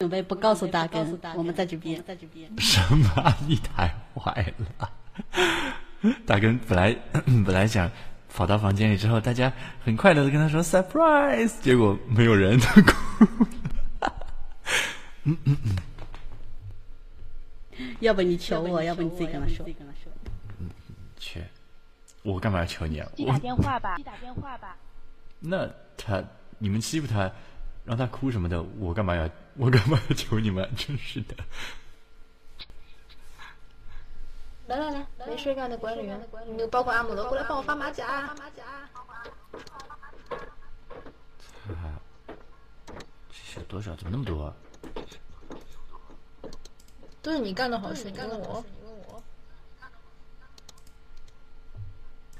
准备不告诉大根，我们在这边，在这边。什么？你太坏了！大根本来 本来想跑到房间里之后，大家很快乐的跟他说 surprise，结果没有人，他哭了。嗯嗯嗯。要不你求我，要不你自己跟他说。嗯，去。我干嘛要求你啊？你打电话吧，你打电话吧。那他，你们欺负他，让他哭什么的，我干嘛要？我干嘛要求你们？真是的。来来来，没事干的管理员，你包括阿姆罗过来帮我发马甲。发马甲。这些多少？怎么那么多？都是你干的好事，你问我。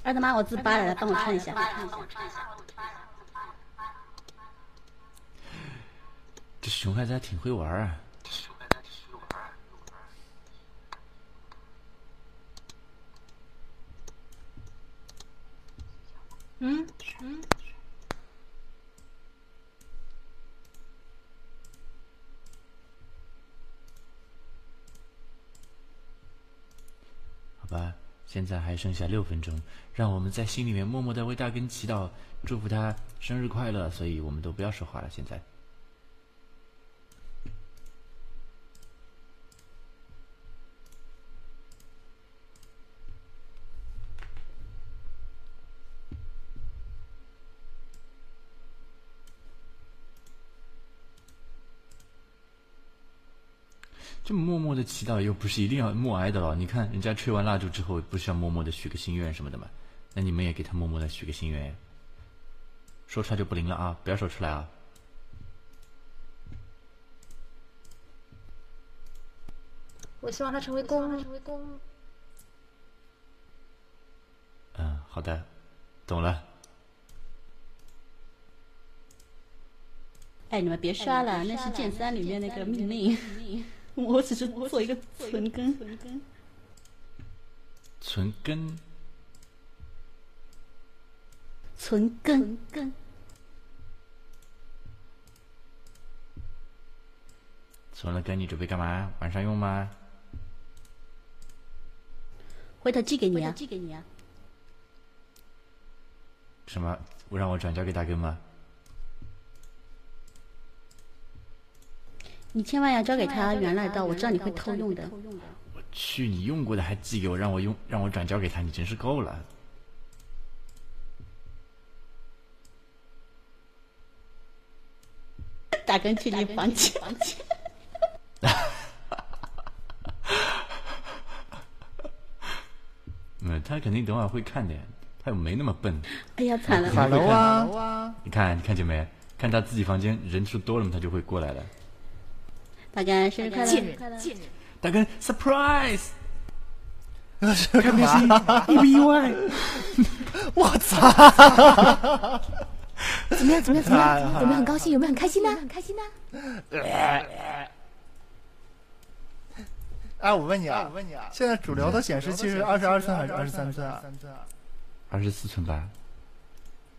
二大妈，我自扒了，来帮我穿一下。这熊孩子还挺会玩啊。嗯嗯。好吧，现在还剩下六分钟，让我们在心里面默默的为大根祈祷，祝福他生日快乐。所以我们都不要说话了，现在。这么默默的祈祷又不是一定要默哀的了。你看人家吹完蜡烛之后，不是要默默的许个心愿什么的吗？那你们也给他默默的许个心愿，说出来就不灵了啊！不要说出来啊！我希望他成为公，成为公。嗯，好的，懂了。哎，你们别刷了，那是剑三里面那个命令。我只是做一个存根，存根，存根，存根，根。存了根，你准备干嘛？晚上用吗？回头寄给你啊！寄给你啊！什么？我让我转交给大哥吗？你千万要交给他原来的，我知道你会偷用的。我去，你用过的还寄给我，让我用，让我转交给他，你真是够了。打根去你房间。嗯，他肯定等会会看的，他又没那么笨。哎呀，惨了！哈喽啊！你看，你看见没？看他自己房间人数多了嘛，他就会过来了。大根生日快乐！贱人，贱人！大根 surprise，开不开心？意不意外？我操！怎么样？怎么样？怎么样？有没有很高兴？有没有很开心呢？很开心呢？哎，我问你啊，我问你啊，现在主流的显示器是二十二寸还是二十三寸啊？二十四寸吧。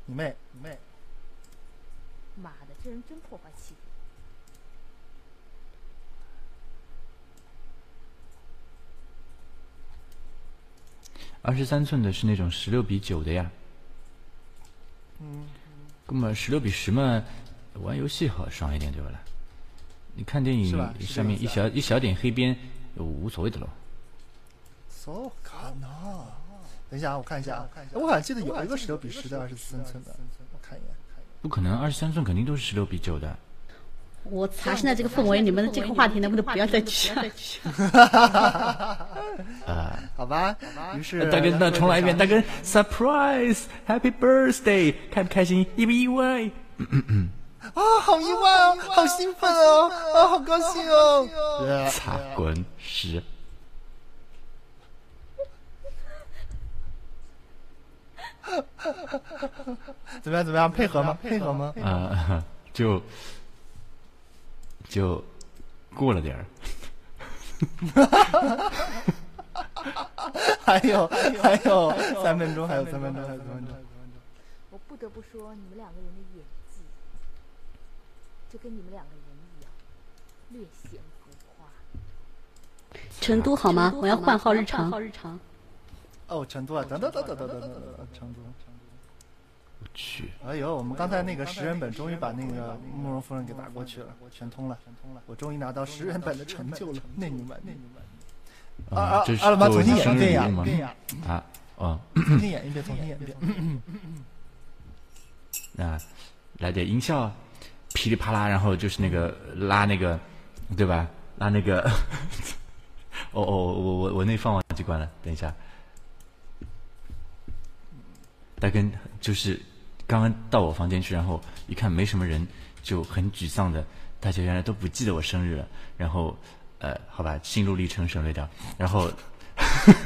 你妹！你妹！妈的，这人真破坏气氛。二十三寸的是那种十六比九的呀，嗯，那么十六比十嘛，玩游戏好爽一点对不啦？你看电影上面一小一小点黑边，无所谓的喽。So 可能，等一下啊，我看一下，我好像记得有一个十六比十的二十三寸的，我看一眼。不可能，二十三寸肯定都是十六比九的。我查现在这个氛围，你们这个话题能不能不要再继续？啊，好吧，于是大哥，那重来一遍，大哥，surprise，happy birthday，开不开心，意不意外？啊，好意外哦，好兴奋哦，啊，好高兴哦！擦滚屎！怎么样？怎么样？配合吗？配合吗？啊，就。就过了点儿，还有还有三分钟，还有三分钟，还有三分钟。我不得不说，你们两个人的演技，就跟你们两个人一样。略显浮夸。成都好吗？我要换号日常。哦，成都啊，等等等等等等等等，成都。我去，哎呦，我们刚才那个十人本终于把那个慕容夫人给打过去了，全通了，全通了，我终于拿到十人本的成就了，那你们，那你们。啊阿拉妈作为重新演一遍？呀啊，哦，重新演一遍，重新演一遍。那来点音效，噼里啪啦，然后就是那个拉那个，对吧？拉那个，哦哦，我我我那放忘记关了，等一下。大根就是刚刚到我房间去，然后一看没什么人，就很沮丧的，大家原来都不记得我生日了，然后呃，好吧，心路历程省略掉，然后，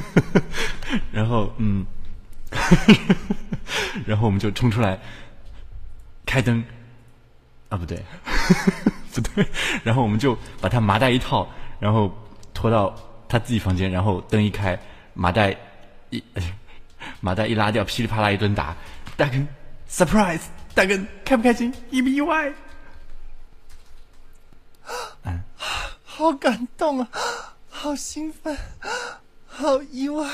然后嗯，然后我们就冲出来。开灯，啊不对，不对，然后我们就把他麻袋一套，然后拖到他自己房间，然后灯一开，麻袋一麻袋一拉掉，噼里啪啦一顿打，大根 surprise，大哥开不开心，意不意外？好感动啊，好兴奋，好意外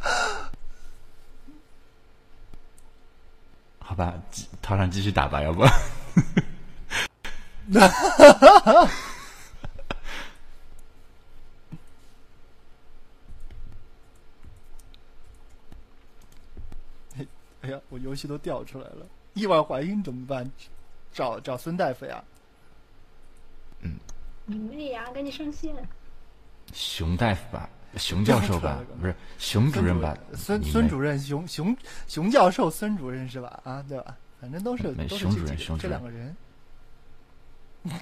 啊！好吧，继套上继续打吧，要不？哎呀，我游戏都掉出来了，意外怀孕怎么办？找找孙大夫呀！嗯你妹呀，赶紧上线！熊大夫吧，熊教授吧，不是熊主任吧？孙孙主任，熊熊熊教授，孙主任是吧？啊，对吧？反正都是都是熊主任这几这熊主任两个人。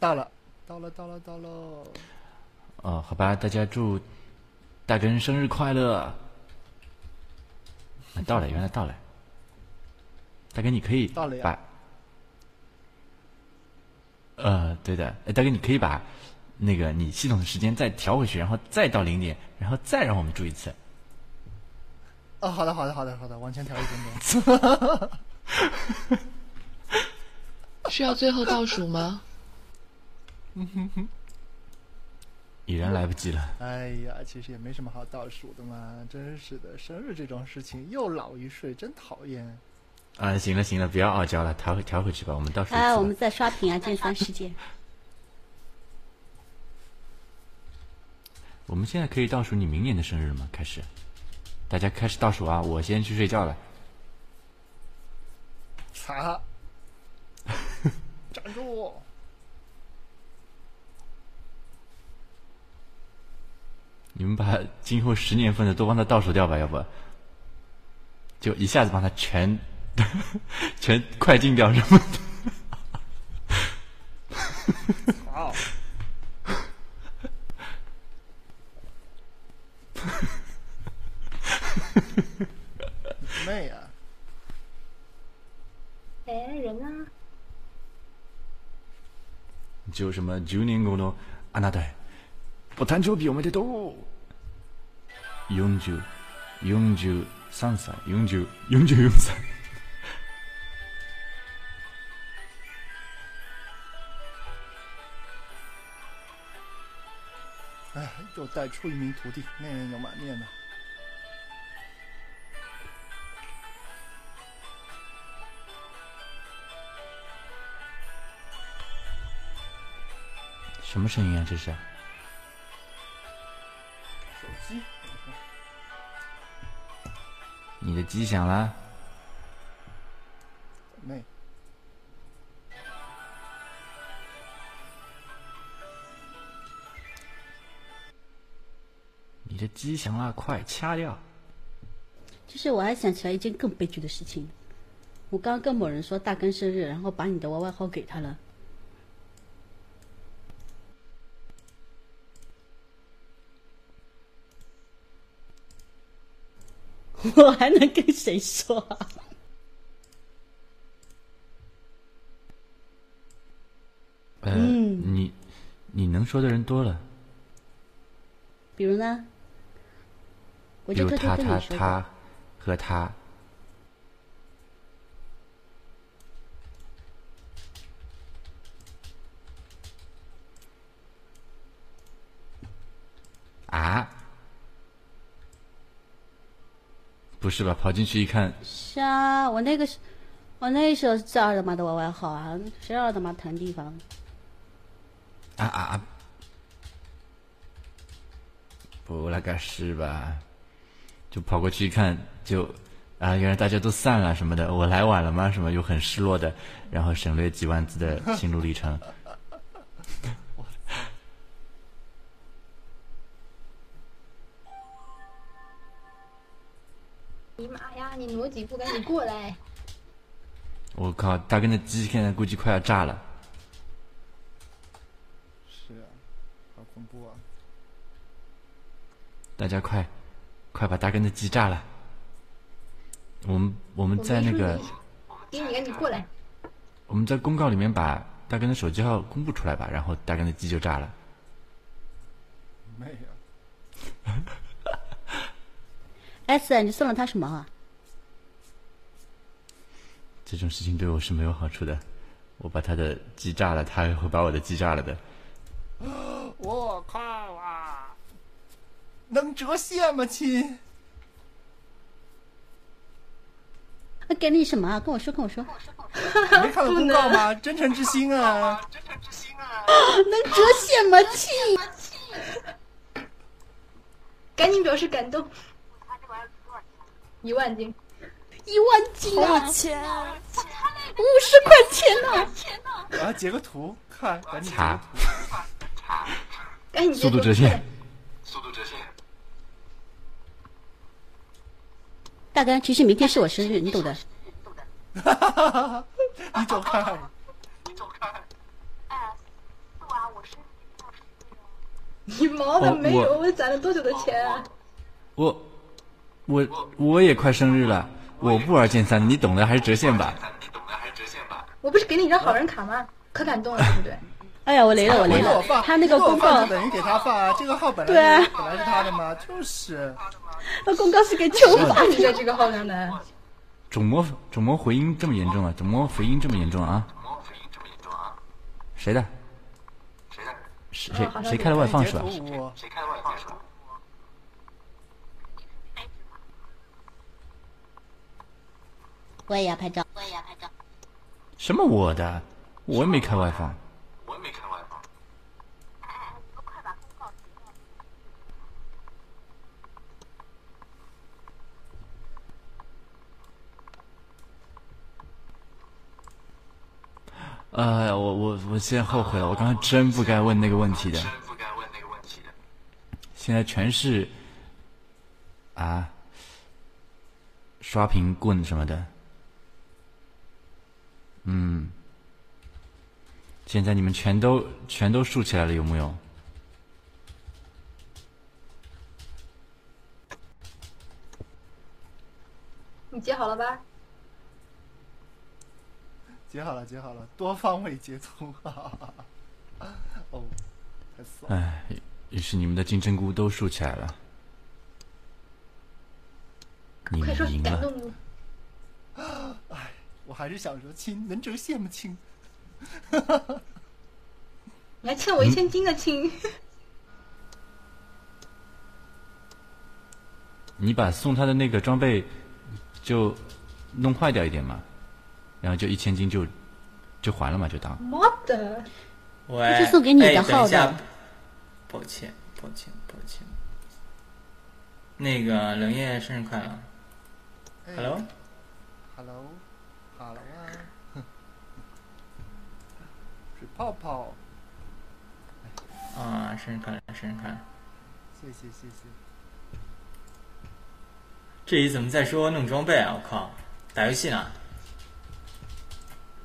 到了，到了，到了，到了！哦，好吧，大家祝大根生日快乐！啊到了，原来到了。大哥，你可以到了呀把，呃，对的，哎大哥，你可以把那个你系统的时间再调回去，然后再到零点，然后再让我们祝一次。哦，好的，好的，好的，好的，往前调一点点。需要最后倒数吗？已然来不及了。哎呀，其实也没什么好倒数的嘛，真是的，生日这种事情又老一岁，真讨厌。啊，行了行了，不要傲娇了，调回调回去吧，我们倒数一次吧。哎，我们在刷屏啊，剑三世界。我们现在可以倒数你明年的生日吗？开始，大家开始倒数啊！我先去睡觉了。擦！站住！你们把今后十年份的都帮他倒数掉吧，要不就一下子帮他全全快进掉什么的。操！妹呀、哎，人呢？就什么10年後のあなたへお誕生日おめでとう 40 43歳40 44歳哎，又带出一名徒弟，内人有满面呢。什么声音啊？这是？你的机响啦？妹，你的机响啦，快掐掉！就是我还想起来一件更悲剧的事情，我刚刚跟某人说大根生日，然后把你的 YY 号给他了。我还能跟谁说啊？呃，嗯你你能说的人多了，比如呢？比如他他他和他，不是吧？跑进去一看，是啊，我那个是，我那时候是在二的妈的娃娃号啊，谁二的妈腾地方？啊啊啊！不那个是吧？就跑过去一看，就啊，原来大家都散了什么的，我来晚了吗？什么又很失落的，然后省略几万字的心路历程。呀！你挪几步，赶紧过来！我靠，大根的鸡现在估计快要炸了。是啊，好恐怖啊！大家快，快把大根的鸡炸了！我们我们在那个没说你，赶紧过来！我们在公告里面把大根的手机号公布出来吧，然后大根的鸡就炸了。妹呀！S，你送了他什么啊？这种事情对我是没有好处的。我把他的鸡炸了，他也会把我的鸡炸了的。我靠啊！能折现吗，亲？那给你什么啊？跟我说，跟我说。没看到公告吗？真诚之心啊！能折现吗？亲，赶紧表示感动！一万斤，一万斤啊！钱，五十块钱呢、啊，截个图看，赶紧截查速度折现，速度折现。大哥，其实明天是我生日，你懂的。你走开！你走开。你毛的哦没有，我我攒了多久的钱啊？我我我也快生日了，我不玩剑三，你懂的，还是折现吧。我不是给你一张好人卡吗？可感动了，对不对？哎呀，我雷了，我雷了。他那个公告等于给他放啊！这个号本来对啊就本来是他的嘛？就是。那公告是给囚犯你在这个号上的，肿膜肿膜回音这么严重啊？肿膜回音这么严重啊？谁的？谁的谁哦好像谁开了外放是吧？我也要拍照，我也要拍照。什么？我的，我也没开 Wifi，我也没开 Wifi。哎呀，我我我现在后悔了，我刚才真不该问那个问题的，真不该问那个问题的。现在全是啊刷屏棍什么的。嗯，现在你们全都全都竖起来了，有木有？你截好了吧？截好了，截好了，多方位截图。哦，太爽了！唉，于是你们的金针菇都竖起来了，你们赢了。我！还是想说，亲，能折现吗，亲？你还欠我一千金的，亲！你把送他的那个装备就弄坏掉一点嘛，然后就一千金就就还了嘛，就当。妈的！喂，这是送给你的哎等号的一下抱歉，抱歉，抱歉。那个冷夜生日快乐哎，Hello，，Hello，Hello 啊！水泡泡，啊，生日快乐，生日快乐。谢谢谢谢。这里怎么在说弄装备啊？我靠，打游戏呢？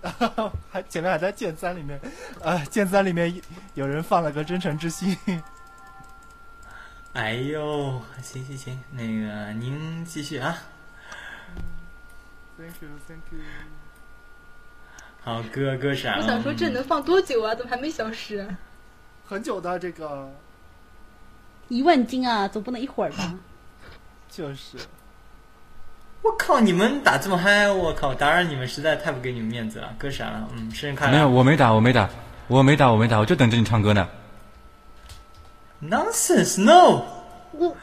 还前面还在剑三里面，啊，剑三里面有人放了个真诚之心。哎呦，行行行，那个您继续啊。Thank you, thank you。好，哥哥闪。我想说这能放多久啊？怎么还没消失啊？很久的这个，一万斤啊，总不能一会儿吧？就是我靠，你们打这么嗨，我靠，打扰你们实在太不给你们面子了。哥闪了，嗯，生日快乐。没有，我没打，我没打，我没打，我没打，我就等着你唱歌呢。Nonsense, no。我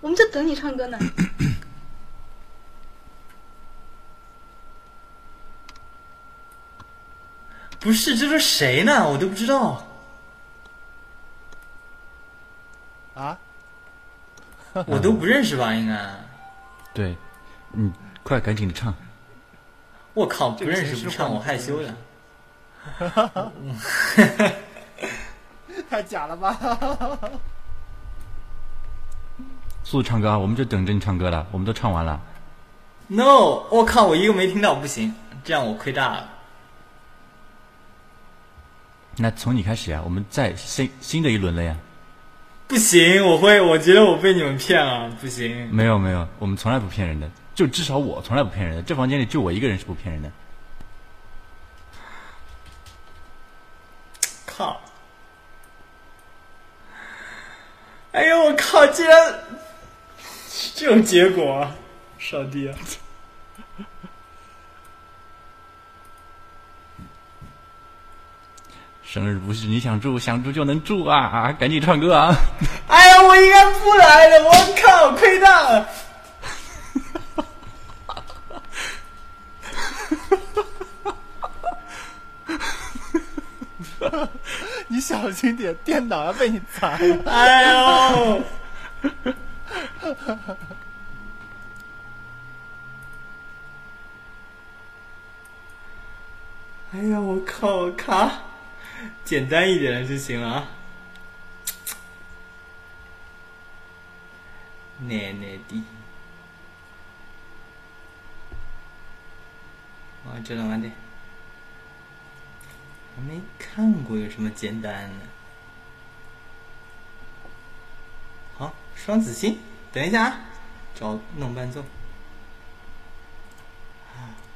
我们就等你唱歌呢。不是，这是谁呢？我都不知道。啊？我都不认识吧？应该。对，嗯快赶紧的唱。我靠，不认识不唱，我害羞的。太假了吧！速度唱歌啊！我们就等着你唱歌了，我们都唱完了。No，我靠，我一个没听到，不行，这样我亏大了。那从你开始呀，我们再新新的一轮了呀。不行，我会，我觉得我被你们骗了，不行。没有没有，我们从来不骗人的，就至少我从来不骗人的。这房间里就我一个人是不骗人的。靠！哎呦，我靠！竟然这种结果，上帝啊！生日不是你想住想住就能住啊啊！赶紧唱歌啊！哎呀，我应该不来的，我靠，亏大了。你小心点，电脑要被你砸了。哎呦！哎呀，我靠，我卡，简单一点的就行了啊。奶奶的！我知道完的，还没看过有什么简单的。好，双子星，等一下啊，找弄伴奏。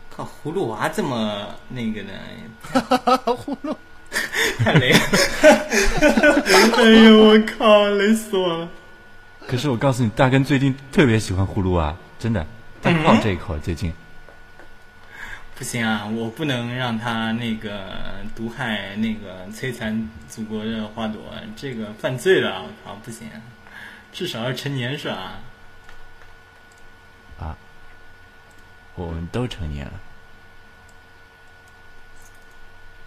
靠，葫芦娃这么那个呢？葫芦，太雷了！哎呦，我靠，雷死我了！可是我告诉你，大根最近特别喜欢呼噜啊，真的，他好这一口。最近不行啊，我不能让他那个毒害那个摧残祖国的花朵，这个犯罪了！我靠，不行、啊，至少要成年是吧？啊，我们都成年了。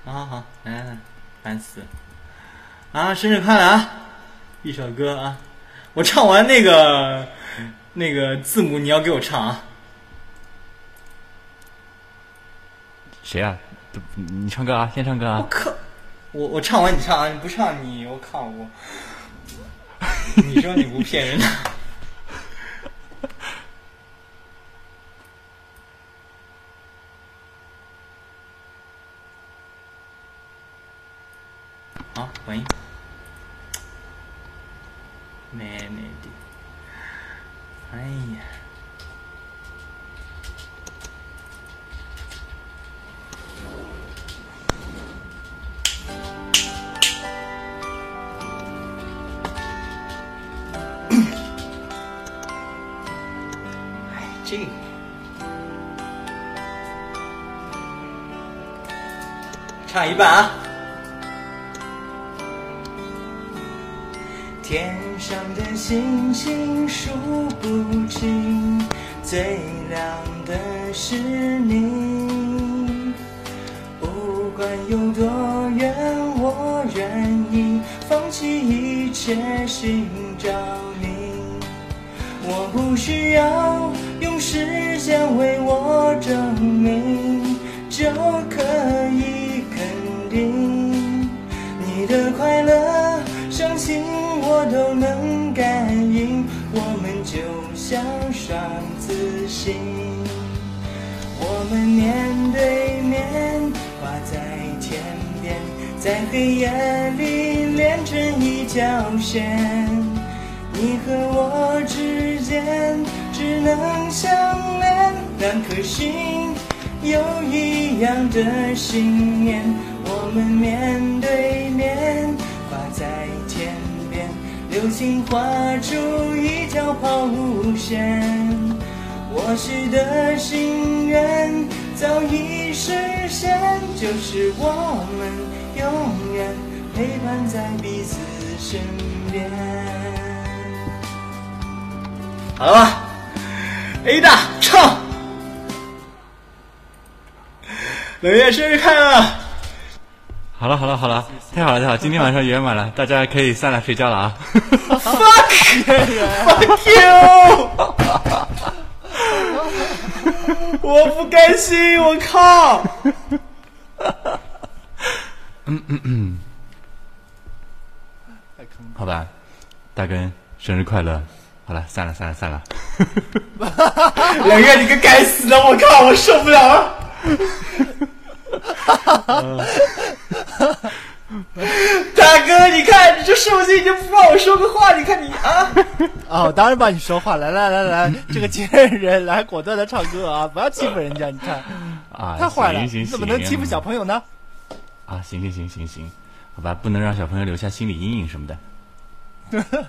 好好好，来来来，烦死了！啊，生日快乐啊！一首歌啊，我唱完那个那个字母，你要给我唱啊！谁啊？都你唱歌啊，先唱歌啊！我靠，我我唱完你唱啊，你不唱你我靠我，你说你不骗人好，回音。妹妹的，哎呀。哎，这个唱一半啊。天上的星星数不清，最亮的是你。不管有多远，我愿意放弃一切寻找你。我不需要用时间为我证明，就可以肯定你的快乐、伤心我都能感应。我们就像双子星，我们面对面，挂在天边，在黑夜里连成一条线。你和我之间只能相连，两颗心有一样的信念。我们面对面，流星划出一条抛物线。我许的心愿早已实现，就是我们永远陪伴在彼此身边。好了吧，A 大唱，冷月生日快乐！好了好了好了，太好了太好了，今天晚上圆满了，大家可以散了睡觉了啊。Fuck you！我不甘心，我靠！嗯嗯嗯好吧，大根生日快乐。好了，散了散了散了。两个你个该死的，我靠，我受不了了！大哥，你看你这手机已经不帮我说个话，你看你啊！啊！我 当然帮你说话，来来来来，这个贱人来果断的唱歌啊！不要欺负人家，你看啊，太坏了，行行你怎么能欺负小朋友呢？啊？行行行行行，好吧，不能让小朋友留下心理阴影什么的。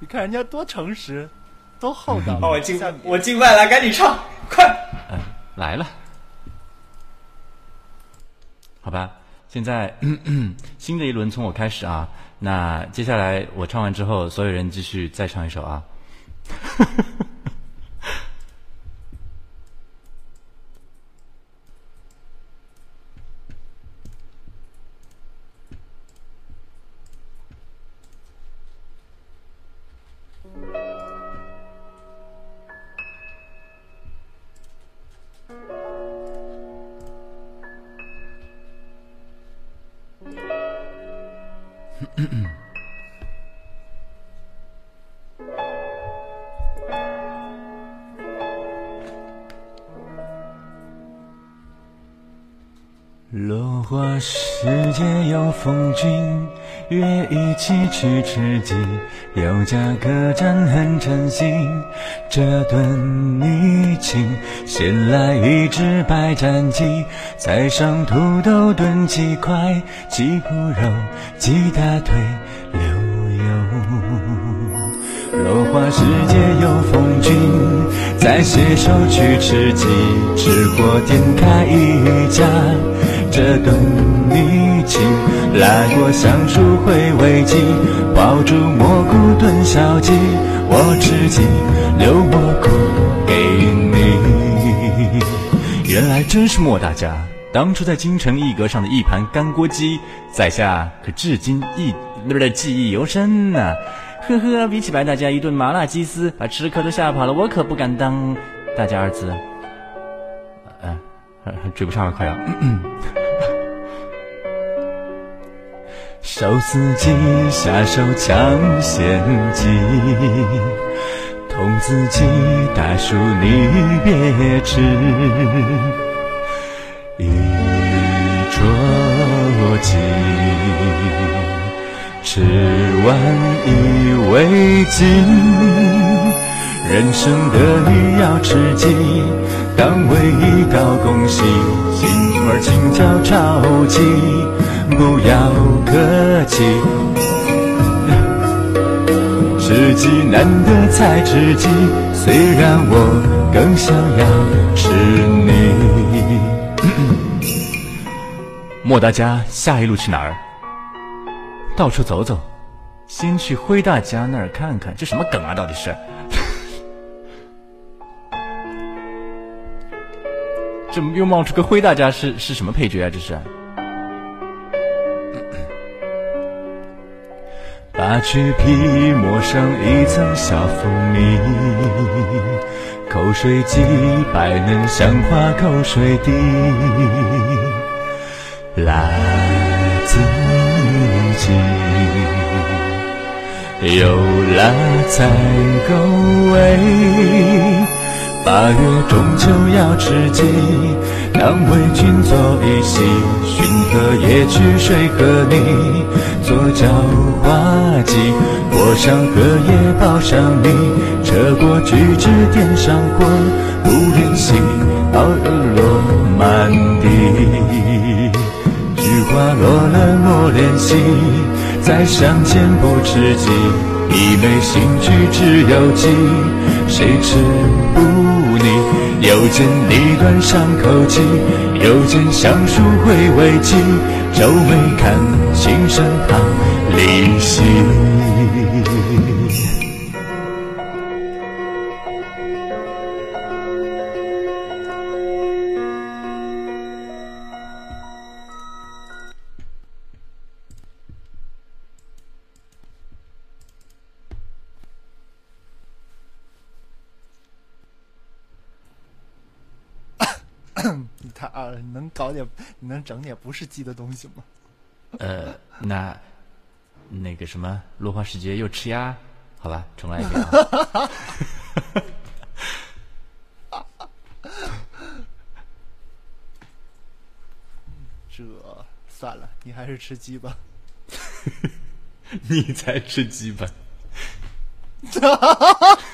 你看人家多诚实，多厚道。好，我敬我敬拜了，赶紧唱，快！嗯，来了。好吧，现在 新的一轮从我开始啊。那接下来我唱完之后，所有人继续再唱一首啊。风君，约一起去吃鸡。有家客栈很称心，这顿米请。先来一只白斩鸡，再上土豆炖鸡块，鸡脯肉，鸡大腿，溜油。落花时节有风君，再携手去吃鸡。吃货点开一家，这顿米请。来过橡树回味鸡，爆竹蘑菇炖小鸡。我吃鸡，留蘑菇给你。原来真是莫大家，当初在京城一阁上的一盘干锅鸡，在下可至今一不是记忆犹深呢、呵呵，比起白大家一顿麻辣鸡丝，把吃客都吓跑了，我可不敢当大家二字。呃，呃追不上了，快要。手撕鸡，下手抢先机。童子鸡，大叔你别吃，一桌鸡，吃完一围巾。人生得意要吃鸡，当为一道恭喜，心儿轻巧超级，不要客气。吃鸡难得才吃鸡，虽然我更想要吃你。莫大家下一路去哪儿？到处走走，先去辉大家那儿看看，这什么梗啊？到底是？这又冒出个辉大家是是什么配角啊？这是？把橘皮抹上一层小蜂蜜，口水鸡白嫩像花口水滴，辣子鸡有辣才够味。八月中秋要吃鸡，当为君做一席，寻荷叶去水河里做叫花鸡，过上荷叶抱上你，扯过橘子点上火，不怜惜，熬日落满地。菊花落了莫怜惜，再相见不知己，一没兴趣只有鸡，谁吃？不？又见梨端上口气，又见橡树回味尽，皱眉看青山旁离心。搞点，你能整点不是鸡的东西吗？呃，那那个什么落花时节又吃鸭，好吧，重来一遍啊。这算了，你还是吃鸡吧。你才吃鸡吧？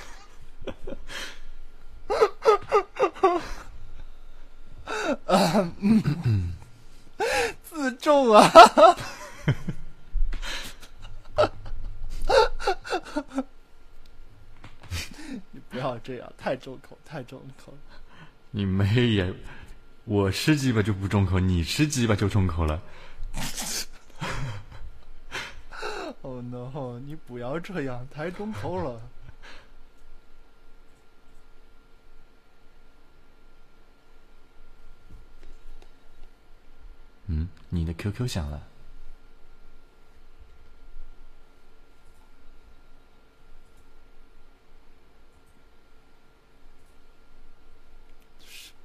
自重啊！你不要这样，太重口，太重口了。你妹呀！我吃鸡巴就不重口，你吃鸡巴就重口了。Oh no！你不要这样，太重口了。嗯，你的 QQ 响了。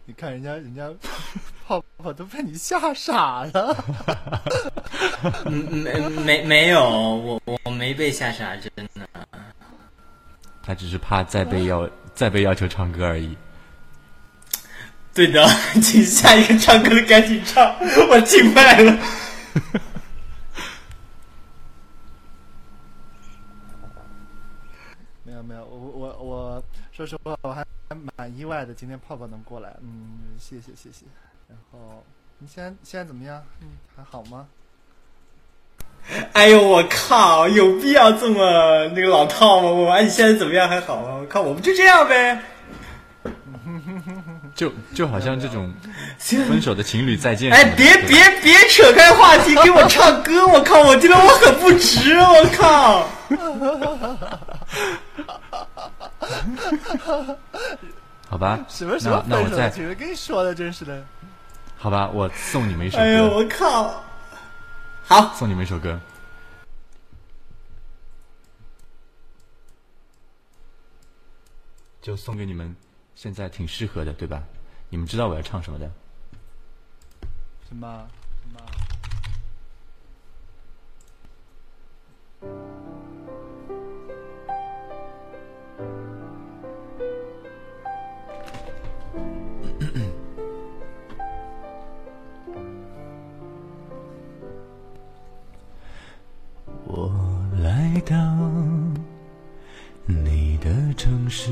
你看人家，人家泡泡都被你吓傻了。嗯没没没有，我我没被吓傻，真的。他只是怕再被要再被要求唱歌而已。对的，请下一个唱歌的赶紧唱，我听坏了。没有没有，我我我说实话，我还蛮意外的，今天泡泡能过来，嗯，谢谢谢谢。然后你现在现在怎么样？嗯，还好吗？哎呦我靠，有必要这么那个老套吗？我哎，你现在怎么样？还好吗？我靠，我们就这样呗。就就好像这种分手的情侣再见。哎，别别别扯开话题，给我唱歌！我靠，我觉得我很不值，我靠。好吧，什么什么分手的那那我再情侣跟你说的，真是的。好吧，我送你们一首歌。哎呦我靠！好，送你们一首歌。就送给你们，现在挺适合的，对吧？你们知道我要唱什么的？什么什么？我来到你的城市，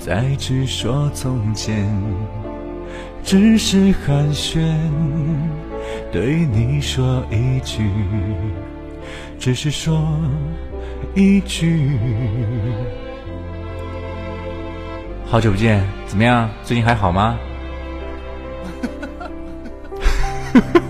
再去说从前，只是寒暄，对你说一句，只是说一句。好久不见，怎么样？最近还好吗？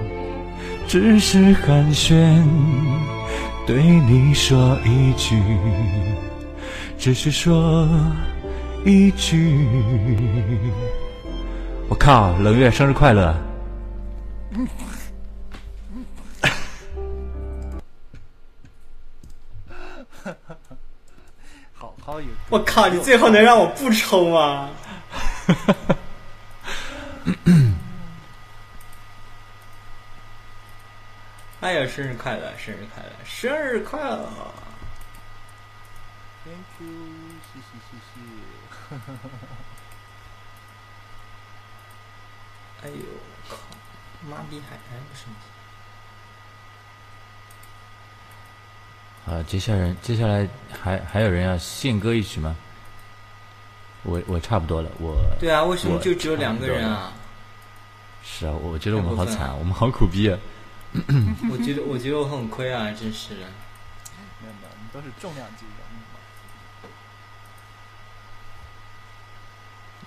只是寒暄，对你说一句，只是说一句。我靠，冷月生日快乐！好好有，我靠！你最后能让我不抽吗？哎呀，生日快乐，生日快乐，生日快乐！Thank you，谢谢谢谢。哎呦，靠！妈逼还还不生气？啊，接下来接下来还还有人要献歌一曲吗？我我差不多了，我对啊，为什么就只有两个人啊？是啊，我觉得我们好惨，太过分了我们好苦逼啊！我觉得，我觉得我很亏啊，真是的。没有没有，你都是重量级的。嗯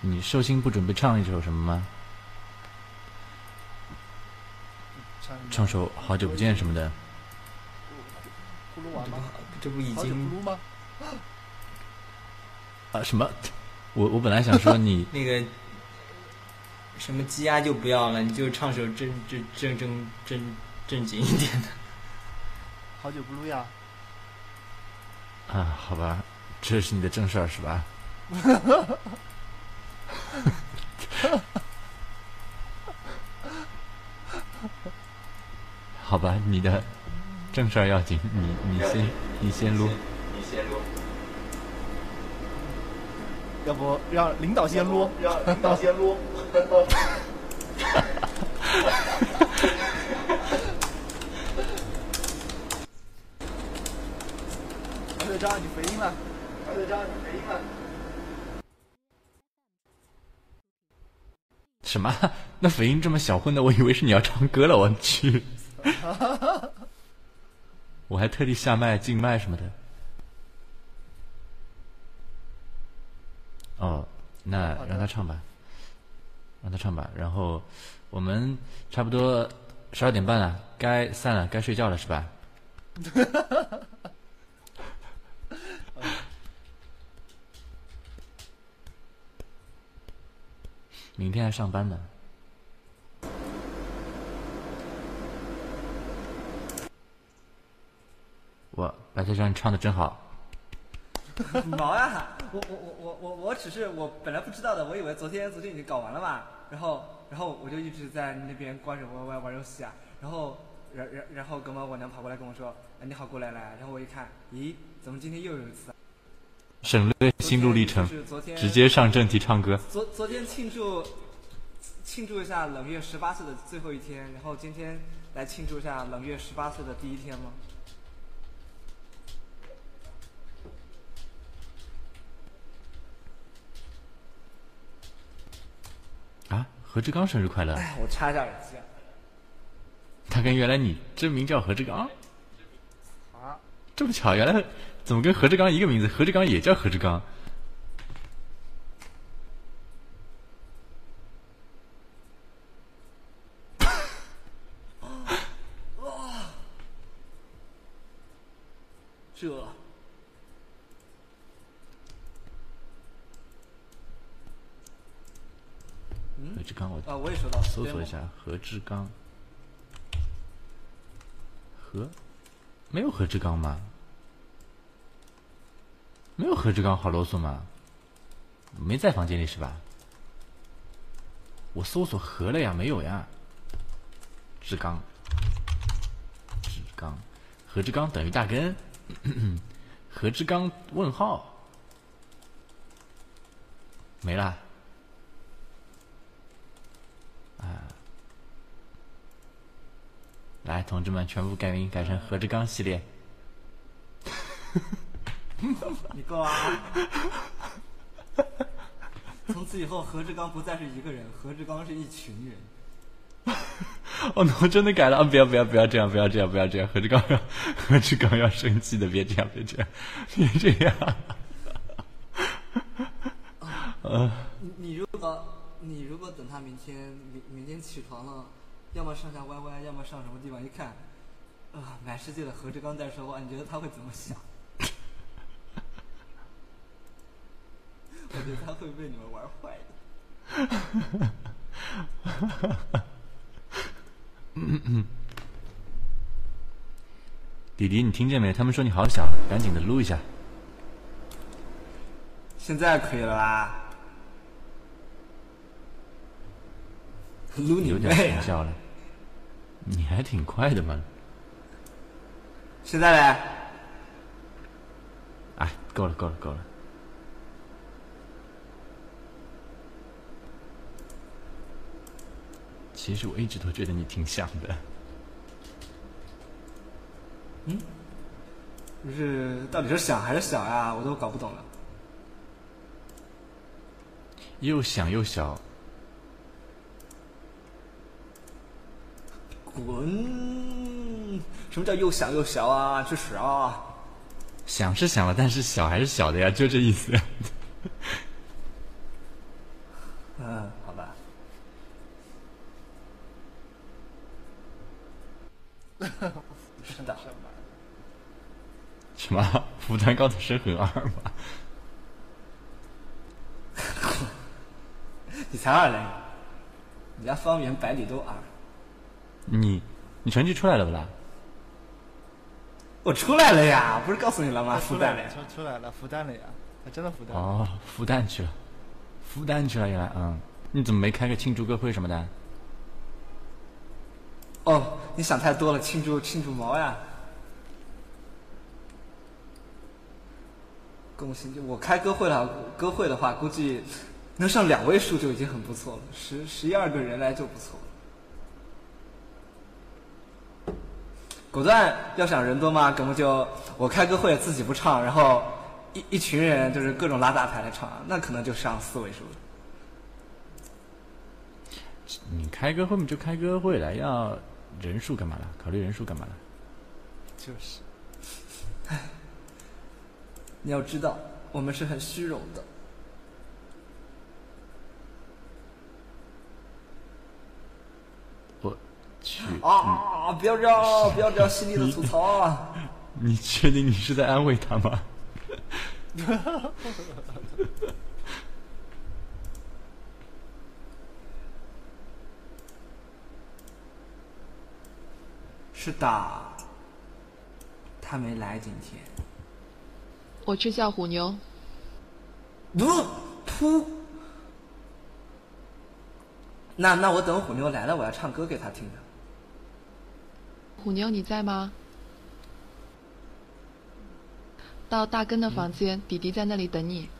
你寿星不准备唱一首什么吗？唱唱首《好久不见》什么的。呼噜完吗？这不已好久经不撸吗？啊什么？我我本来想说你 那个什么鸡鸭就不要了，你就唱首正正正正正正经一点的。好久不录呀。啊，好吧，这是你的正事儿是吧？好吧，你的正事儿要紧，你你先你先撸。要不让领导先撸？让领导先撸。白队长，你回音了。白队长，你回音了。什么？那回音这么小混的，我以为是你要唱歌了，我去！我还特地下麦、静麦什么的。哦，那让他唱吧，让他唱吧。然后我们差不多十二点半了，该散了，该睡觉了，是吧？明天还上班呢。我，白队长，你唱的真好。毛啊！我我我我我我只是我本来不知道的，我以为昨天昨天已经搞完了嘛，然后然后我就一直在那边关着 YY 玩游戏啊，然后然然然后哥们我娘跑过来跟我说，哎你好过来来，然后我一看，咦怎么今天又有一次啊？省略心路历程直接上正题唱歌。昨昨天庆祝庆祝一下冷月十八岁的最后一天，然后今天来庆祝一下冷月十八岁的第一天吗？啊，何志刚生日快乐！哎，我插一下耳机啊。他跟原来你真名叫何志刚，啊，这么巧，原来怎么跟何志刚一个名字？何志刚也叫何志刚。这何志刚，我啊，我也收到了。搜索一下何志刚。何没有何志刚吗？没有何志刚，好啰嗦吗？没在房间里是吧？我搜索何了呀，没有呀。志刚，志刚，何志刚等于大根。何志刚？问号。没啦。啊。来，同志们，全部改名改成何志刚系列。你够啊！从此以后，何志刚不再是一个人，何志刚是一群人。哦，我真的改了啊！不要不要不要这样，不要这样，不要这样！何志刚要何志刚要生气的，别这样，别这样，别这样。呃，你如果你如果等他明天明明天起床了。要么上下歪歪，要么上什么地方？一看，啊，满世界的何志刚在说话，你觉得他会怎么想？我觉他会被你们玩坏的。嗯嗯。弟弟，你听见没？他们说你好小，赶紧的撸一下。现在可以了吧？撸你妹！了。你还挺快的嘛！现在嘞？哎，够了，够了，够了。其实我一直都觉得你挺像的。嗯？不是，到底是想还是小呀？我都搞不懂了。又想又小。滚！什么叫又想又小啊？去死啊！想是想了，但是小还是小的呀，就这意思。嗯，好吧。是的。什么？负担高的是很二吗？你才二嘞！你家方圆百里都二。你，你成绩出来了不啦？我出来了呀，不是告诉你了吗？复旦了，出出来了，复旦了呀，他真的复旦。哦，复旦去了，复旦去了，原来，嗯，你怎么没开个庆祝歌会什么的？哦，你想太多了，庆祝庆祝毛呀！恭喜我开歌会了，歌会的话，估计能上两位数就已经很不错了，十十一二个人来就不错。果断要想人多嘛，根本就我开歌会自己不唱，然后一一群人就是各种拉大牌来唱，那可能就上四位数了。你开歌会嘛就开歌会了，要人数干嘛了？考虑人数干嘛了？就是，唉，你要知道，我们是很虚荣的。我去啊！不要这样，不要这样犀利的吐槽啊！你确定你是在安慰他吗？是的，他没来今天。我去叫虎妞。不，噗！那那我等虎妞来了，我要唱歌给他听的。虎妞，你在吗？到大根的房间，弟弟在那里等你。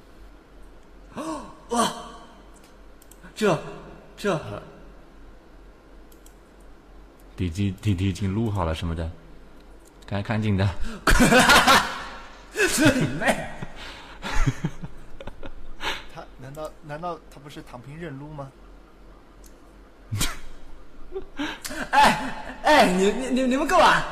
哇！这这，弟弟弟弟已经录好了什么的，赶赶紧的。是你妹！他难道难道他不是躺平认撸吗？哎哎，你你你你们够啊！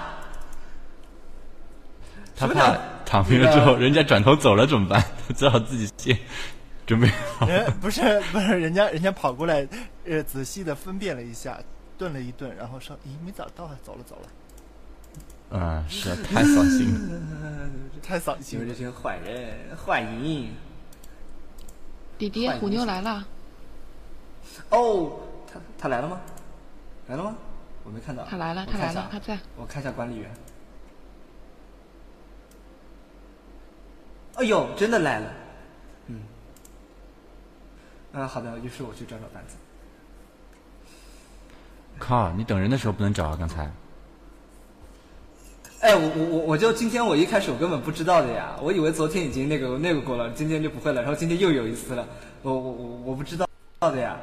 他怕躺平了之后，人家转头走了怎么办？只好自己先 准备好。不是不是，人家人家跑过来，呃，仔细的分辨了一下，顿了一顿，然后说：“咦，没找到啊，走了走了。”嗯，是太扫兴了，太扫兴！你们这群坏人，坏人！弟弟，虎妞来了。哦，他他来了吗？来了吗？我没看到。他来了，他来了，他在。我看一下管理员。哎呦，真的来了。嗯。啊，好的，于是我去找找单子。靠，你等人的时候不能找啊！刚才哎，我我我我就今天我一开始我根本不知道的呀，我以为昨天已经那个那个过了，今天就不会了，然后今天又有一次了，我我我我不知道的呀。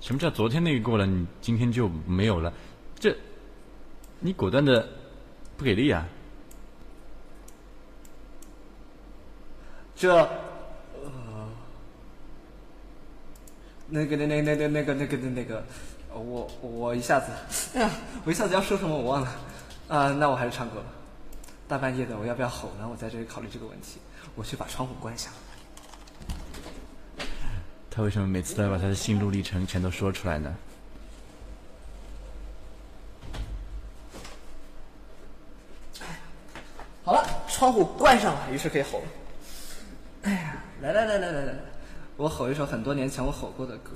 什么叫昨天那个过了，你今天就没有了？这，你果断的不给力啊！这，呃，那个那那那那那个那个那个，我我一下子，哎呀，我一下子要说什么我忘了，啊、那我还是唱歌吧。大半夜的，我要不要吼呢？我在这里考虑这个问题。我去把窗户关上。他为什么每次都要把他的心路历程全都说出来呢？好了，窗户关上了，于是可以吼了。哎呀，来来来来来来，我吼一首很多年前我吼过的歌。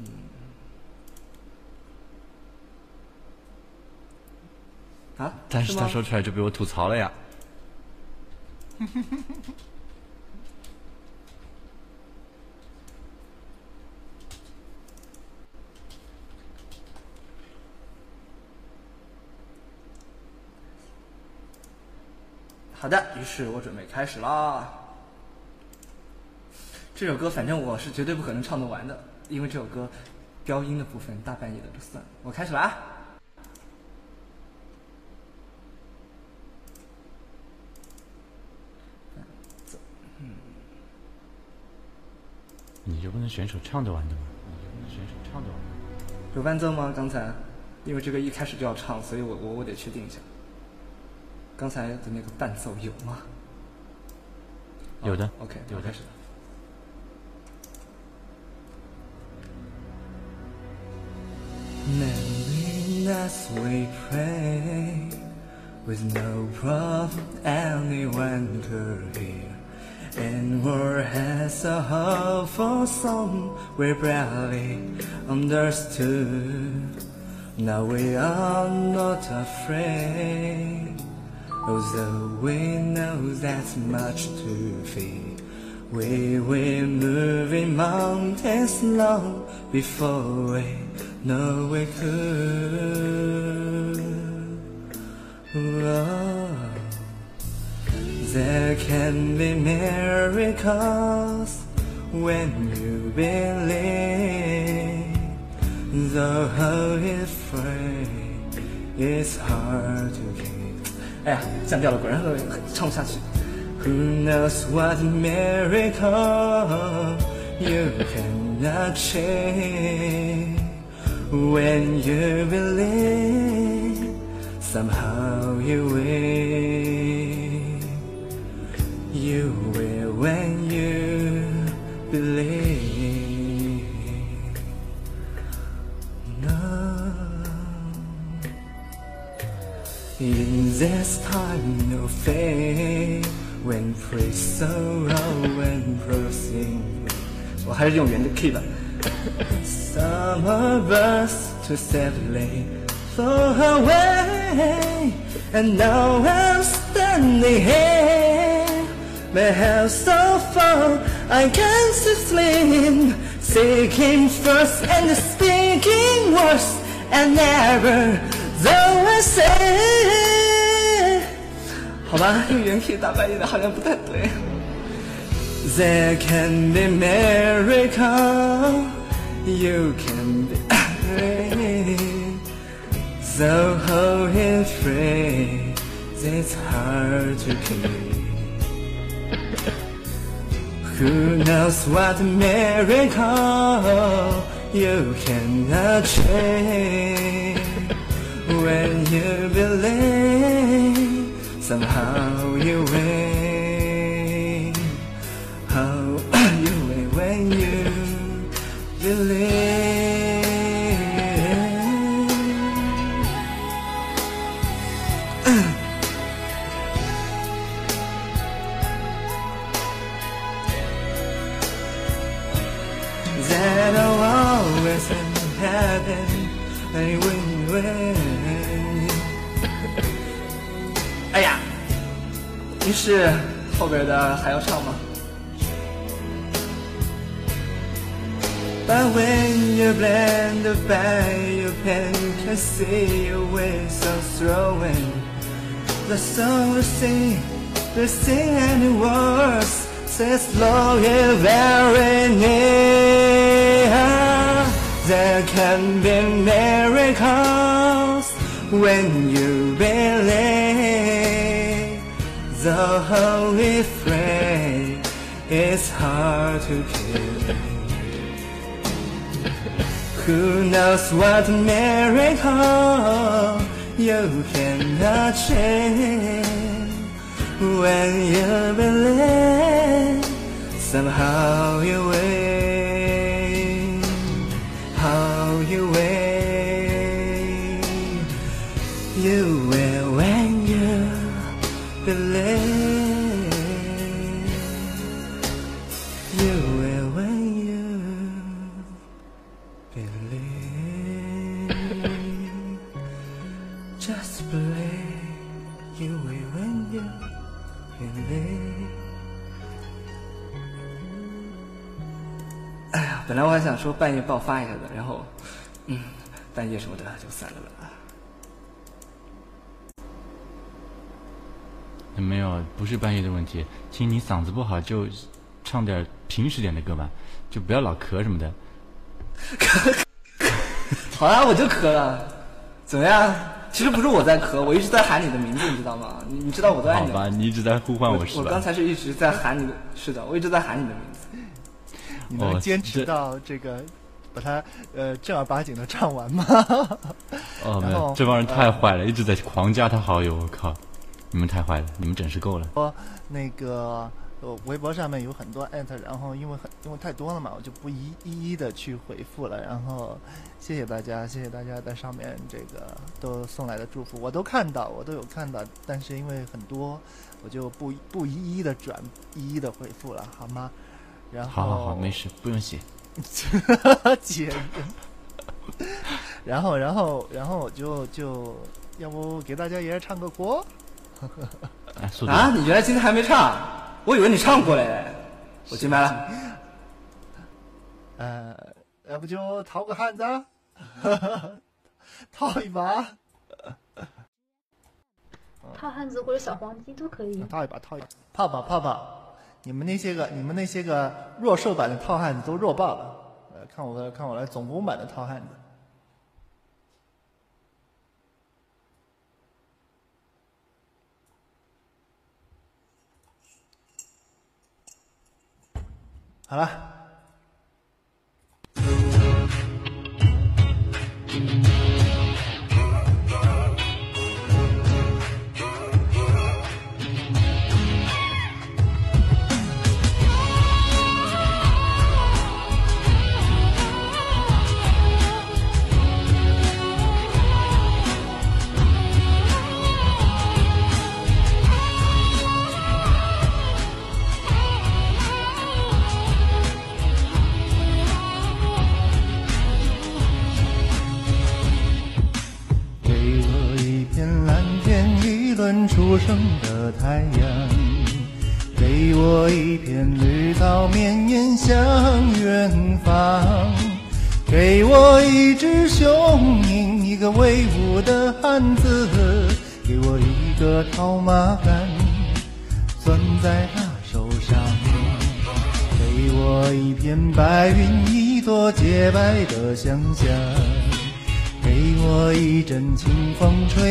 嗯。啊？但是他说出来就被我吐槽了呀。好的，于是我准备开始啦。这首歌反正我是绝对不可能唱得完的，因为这首歌飙音的部分大半夜的就算了。我开始了啊！你就不能选手唱着玩的吗？选手唱得完的吗？有伴奏吗？刚才，因为这个一开始就要唱，所以我我我得确定一下。刚才的那个伴奏有吗？有的哦 OK，有的我开始了。Knowing as we pray, with no problem anyone could hear. And war has a heart for some we barely understood. Now we are not afraid, although we know that's much to fear. We will move in mountains long before we know we could. Whoa. There can be miracles when you believe. Though how it's free, it's hard to keep. 哎呀，降调了，果然唱不下去。Who knows what miracle you can achieve when you believe? Somehow you will. You will when you believe. No. In this time of faith, when praise sorrow and proceed, 我还是用原的 key 吧。Some of us to sadly fall away, and now I'm standing here. My health so far, I can't sleep. Seeking first and speaking words, and never though I say. 好吧，用原 key 大半夜的好像不太对。There can be miracle, you can be free. So hold it free, it's hard to keep. Who knows what miracle you can achieve when you believe somehow you will. 是后边的还要唱吗？ But when you blend the fire, you pen can see your ways of throwing. The song will sing, the sing and the words says slow and very near. There can be miracles when you the holy flame is hard to kill. Who knows what miracle you can achieve when you believe somehow you win, 本来我还想说半夜爆发一下的，然后，嗯，半夜什么的就算了吧。没有，不是半夜的问题，亲，你嗓子不好就唱点平时点的歌吧，就不要老咳什么的。好啊，我就咳了，怎么样？其实不是我在咳，我一直在喊你的名字，你知道吗？你你知道我都爱你。好吧，你一直在呼唤我是吧？我刚才是一直在喊你的，是的，我一直在喊你的名字。你能哦坚持到这个，把它呃正儿八经的唱完吗？哦，没，有这帮人太坏了，一直在狂加他好友，我靠，你们太坏了，你们整是够了。说那个呃，微博上面有很多艾特，然后因为很因为太多了嘛，我就不一一一的去回复了。然后谢谢大家，谢谢大家在上面这个都送来的祝福，我都看到，我都有看到，但是因为很多，我就不不一一的转，一一的回复了，好吗？然后好好好，没事，不用写。姐，然后然后然后我就就要不给大家也唱个歌？哎，速度啊，你原来今天还没唱？我以为你唱过嘞。我进麦了。呃，要不就掏个汉子啊，套一把，套汉子或者小黄鸡都可以。套一把，套一把，泡泡泡泡，你们那些个你们那些个弱兽版的套汉子都弱爆了，呃，看我看我来总攻版的套汉子。好了。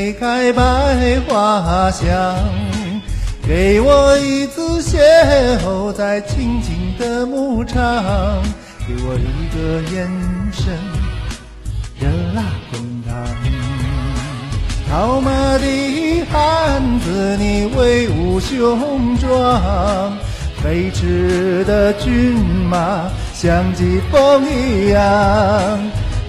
风吹开百花香，给我一次邂逅在青青的牧场，给我一个眼神，热辣滚烫。套马的汉子，你威武雄壮，飞驰的骏马像疾风一样。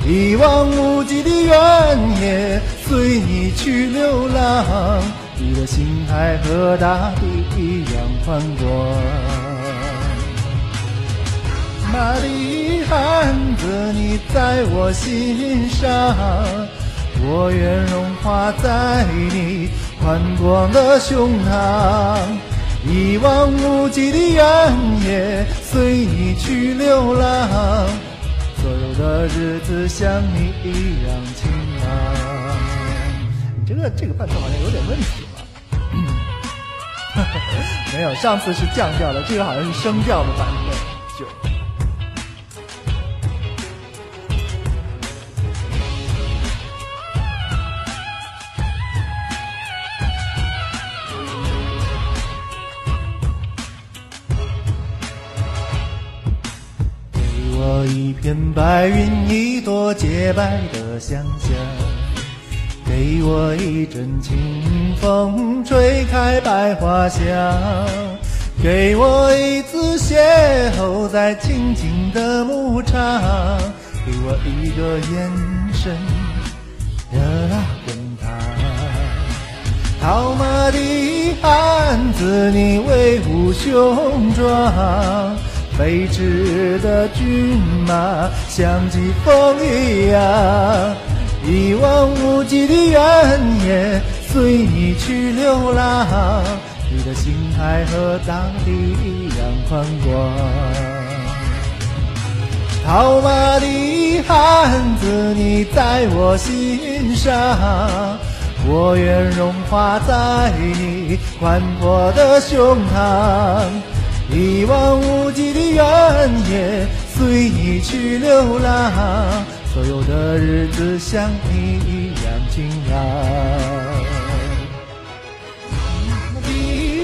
一望无际的原野，随你去流浪，你的心海和大地一样宽广。马的汉子，你在我心上，我愿融化在你宽广的胸膛。一望无际的原野，随你去流浪，所有的日子像你一样。这个这个伴奏好像有点问题吧？没有，上次是降调的，这个好像是升调的版本。就给我一片白云，一朵洁白的想象。给我一阵清风，吹开百花香。给我一次邂逅在青青的牧场，给我一个眼神，热辣滚烫。套马的汉子，你威武雄壮，飞驰的骏马像疾风一样，随你去流浪。你的心海和大地一样宽广。套马的汉子，你在我心上，我愿融化在你宽阔的胸膛。一望无际的原野，随你去流浪，所有的日子像你一一样晴朗。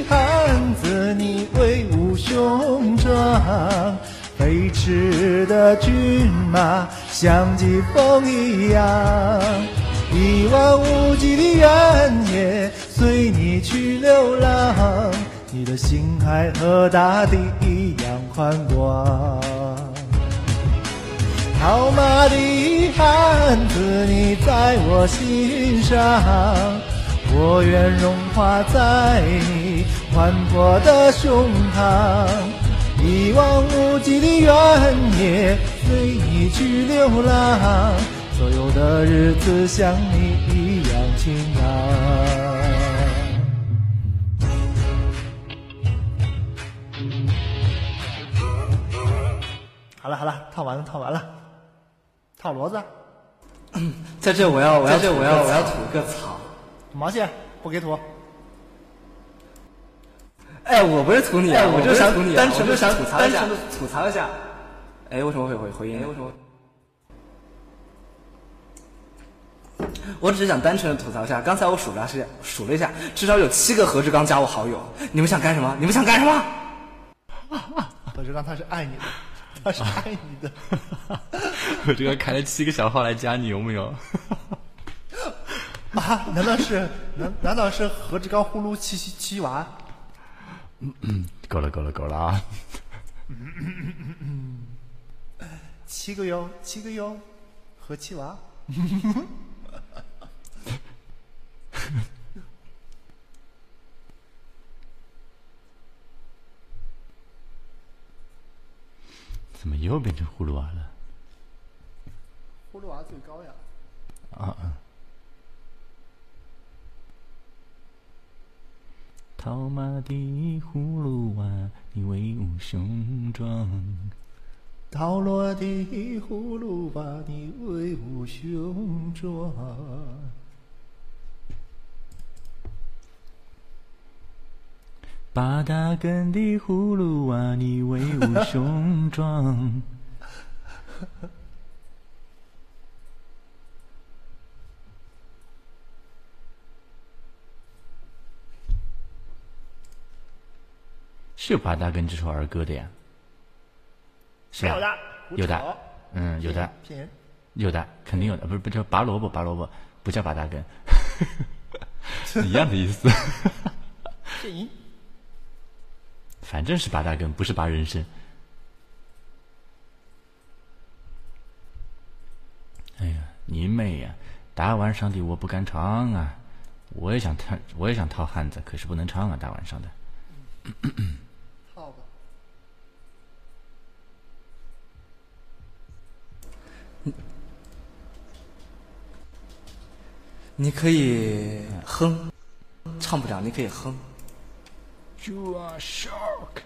汉子，你威武雄壮，飞驰的骏马像疾风一样，一望无际的原野，随你去流浪，你的心海和大地一样宽广。套马的汉子，你在我心上。我愿融化在你宽阔的胸膛，一望无际的原野，随你去流浪，所有的日子像你一样晴朗。好了好了，套完了套完了，套骡子。在这我要我要这我要我要吐个槽。吐毛线不给吐。哎，我不是吐你啊，我就想吐你啊单纯的想吐槽一下单纯地，吐槽一下。哎，为什么会回回音？哎为什么？我只是想单纯的吐槽一下，刚才我数了是数了一下，至少有七个何志刚加我好友。你们想干什么？你们想干什么？何志刚他是爱你的，他是爱你的。我这个开了七个小号来加你，有没有？啊？难道是难难道是何志刚呼噜七七七娃？嗯嗯，够了，够了，够了啊！七个哟，七个哟，何七娃？怎么又变成葫芦娃了？葫芦娃最高呀！啊啊！套马的葫芦娃，你威武雄壮。套落的葫芦娃，你威武雄壮。八大根的葫芦娃，你威武雄壮。是有八大根这首儿歌的呀？是吧？有的有的，嗯，有的，有的，肯定有的，不是不叫拔萝卜，拔萝卜不叫八大根，一样的意思。反正是拔大根，不是拔人参。哎呀，你妹呀！大晚上的我不敢唱啊！我也想唱，我也想套汉子，可是不能唱啊！大晚上的。套吧。你可以哼，唱不了，你可以哼。You are shark。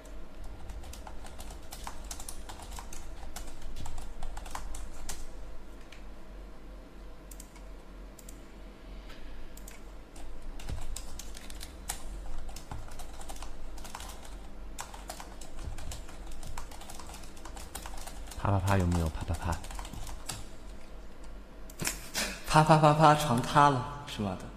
啪啪啪有没有？啪啪啪。啪啪啪啪，床塌了，是吗的？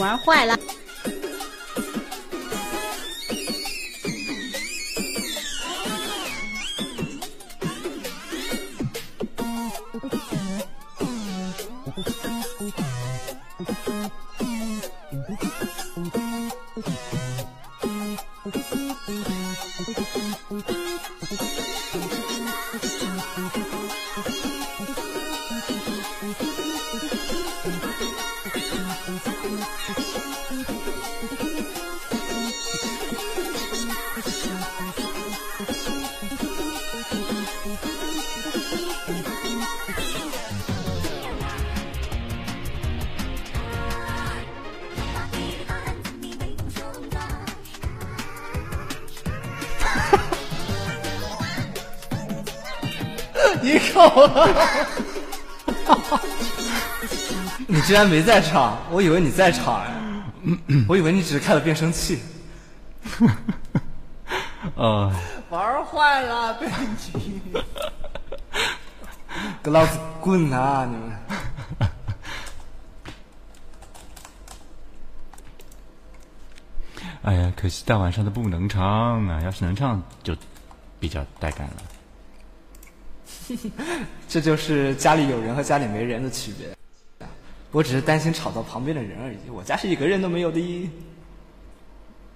玩坏了。你居然没在场，我以为你在场哎，我以为你只是开了变声器。呃，玩坏了，被你！给老子滚啊！你们！哎呀，可惜大晚上的不能唱啊！要是能唱，就比较带感了。这就是家里有人和家里没人的区别。我只是担心吵到旁边的人而已。我家是一个人都没有的。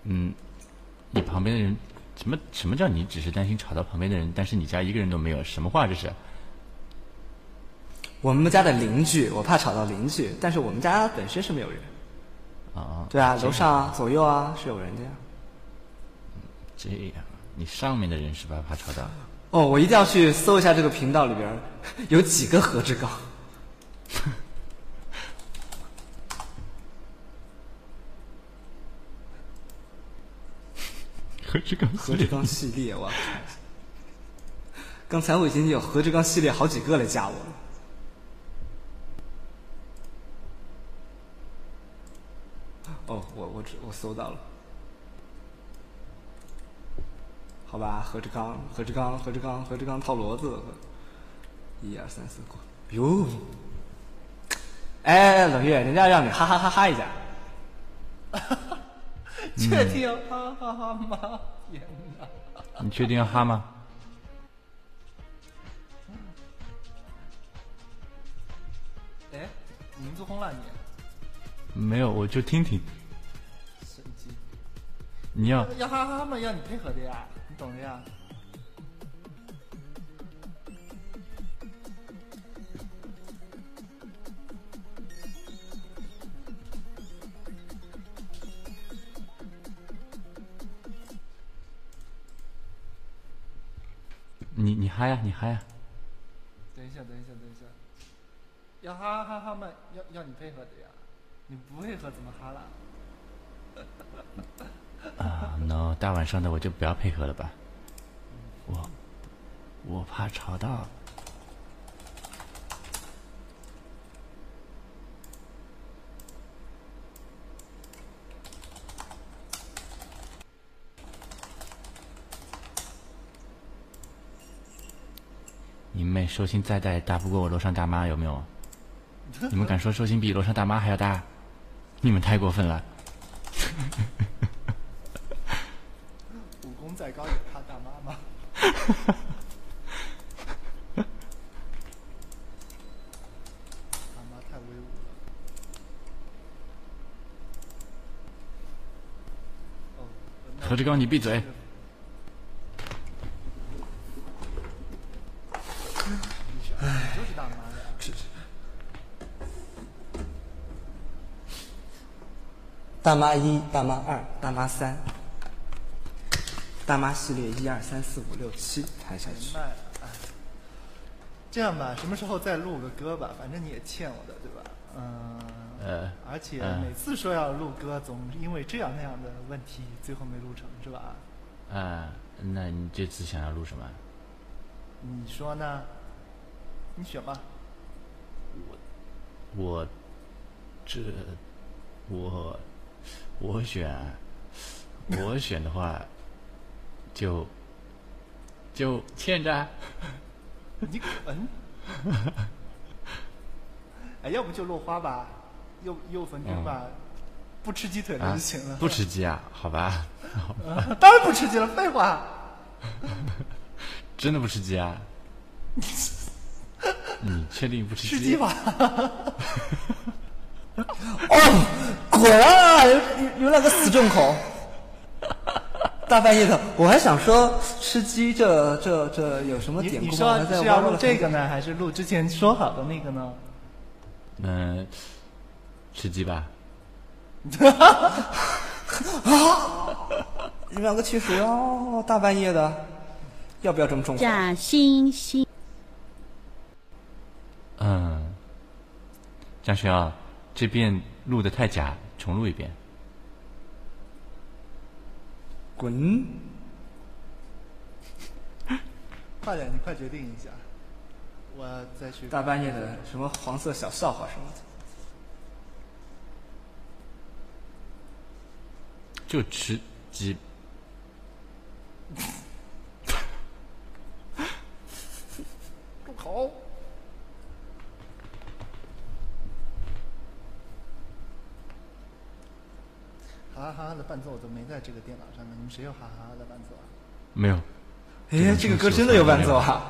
嗯，你旁边的人，什么什么叫你只是担心吵到旁边的人，但是你家一个人都没有？什么话这是？我们家的邻居，我怕吵到邻居，但是我们家本身是没有人。啊，对啊，楼上啊、左右啊是有人的呀。这样，你上面的人是吧？怕吵到。哦，我一定要去搜一下这个频道里边有几个何志刚。何志刚，何志刚系列，我要看一下。刚才我已经有何志刚系列好几个来加我了。哦，我我只我搜到了，好吧，何志刚，何志刚，何志刚，何志刚套骡子，一二三四过，哟，哎，冷月，人家让你哈哈哈哈一下，确定哈哈哈吗？天哪！你确定要哈吗？哎，民族轰了你？没有，我就听听。神经！你要要哈哈吗，要你配合的呀，你懂的呀。你你嗨呀，你嗨呀。等一下，等一下，等一下。要哈哈哈嘛，要要你配合的呀，你不配合怎么哈啦？啊，no，大晚上的我就不要配合了吧。我我怕吵到。你妹收心再大也打不过我楼上大妈，有没有？你们敢说收心比楼上大妈还要大？你们太过分了！武功再高也怕大妈吗？大妈太威武了。哦，那何志刚，你闭嘴！你就是大妈呀！是是。大妈一、大妈二、大妈三，大妈系列一二三四五六七排下去明。白了，哎，这样吧，什么时候再录个歌吧？反正你也欠我的，对吧？嗯。呃而且呃每次说要录歌，总因为这样那样的问题，最后没录成，是吧？啊，那你这次想要录什么？你说呢？你选吧。我我这我我选我选的话，就就欠着。你嗯！哎，要不就落花吧，又又冯军吧，不吃鸡腿了啊就行了。不吃鸡啊？好吧，啊当然不吃鸡了，废话。真的不吃鸡啊？你确定不吃鸡？吃鸡吧。哦，滚啊！有有有两个死重口。大半夜的，我还想说吃鸡这这这有什么你你典故吗？我还说是要录这个呢，还是录之前说好的那个呢？嗯，吃鸡吧。啊你们两个其实哦，大半夜的，要不要这么重？假惺惺。嗯，张学啊，这遍录的太假，重录一遍。滚！快点，你快决定一下，我再去。大半夜的什么黄色小笑话什么的。就吃鸡。住口！哈哈哈的伴奏都没在这个电脑上面，你们谁有哈哈哈的伴奏啊？没有。哎，这个歌真的有伴奏啊！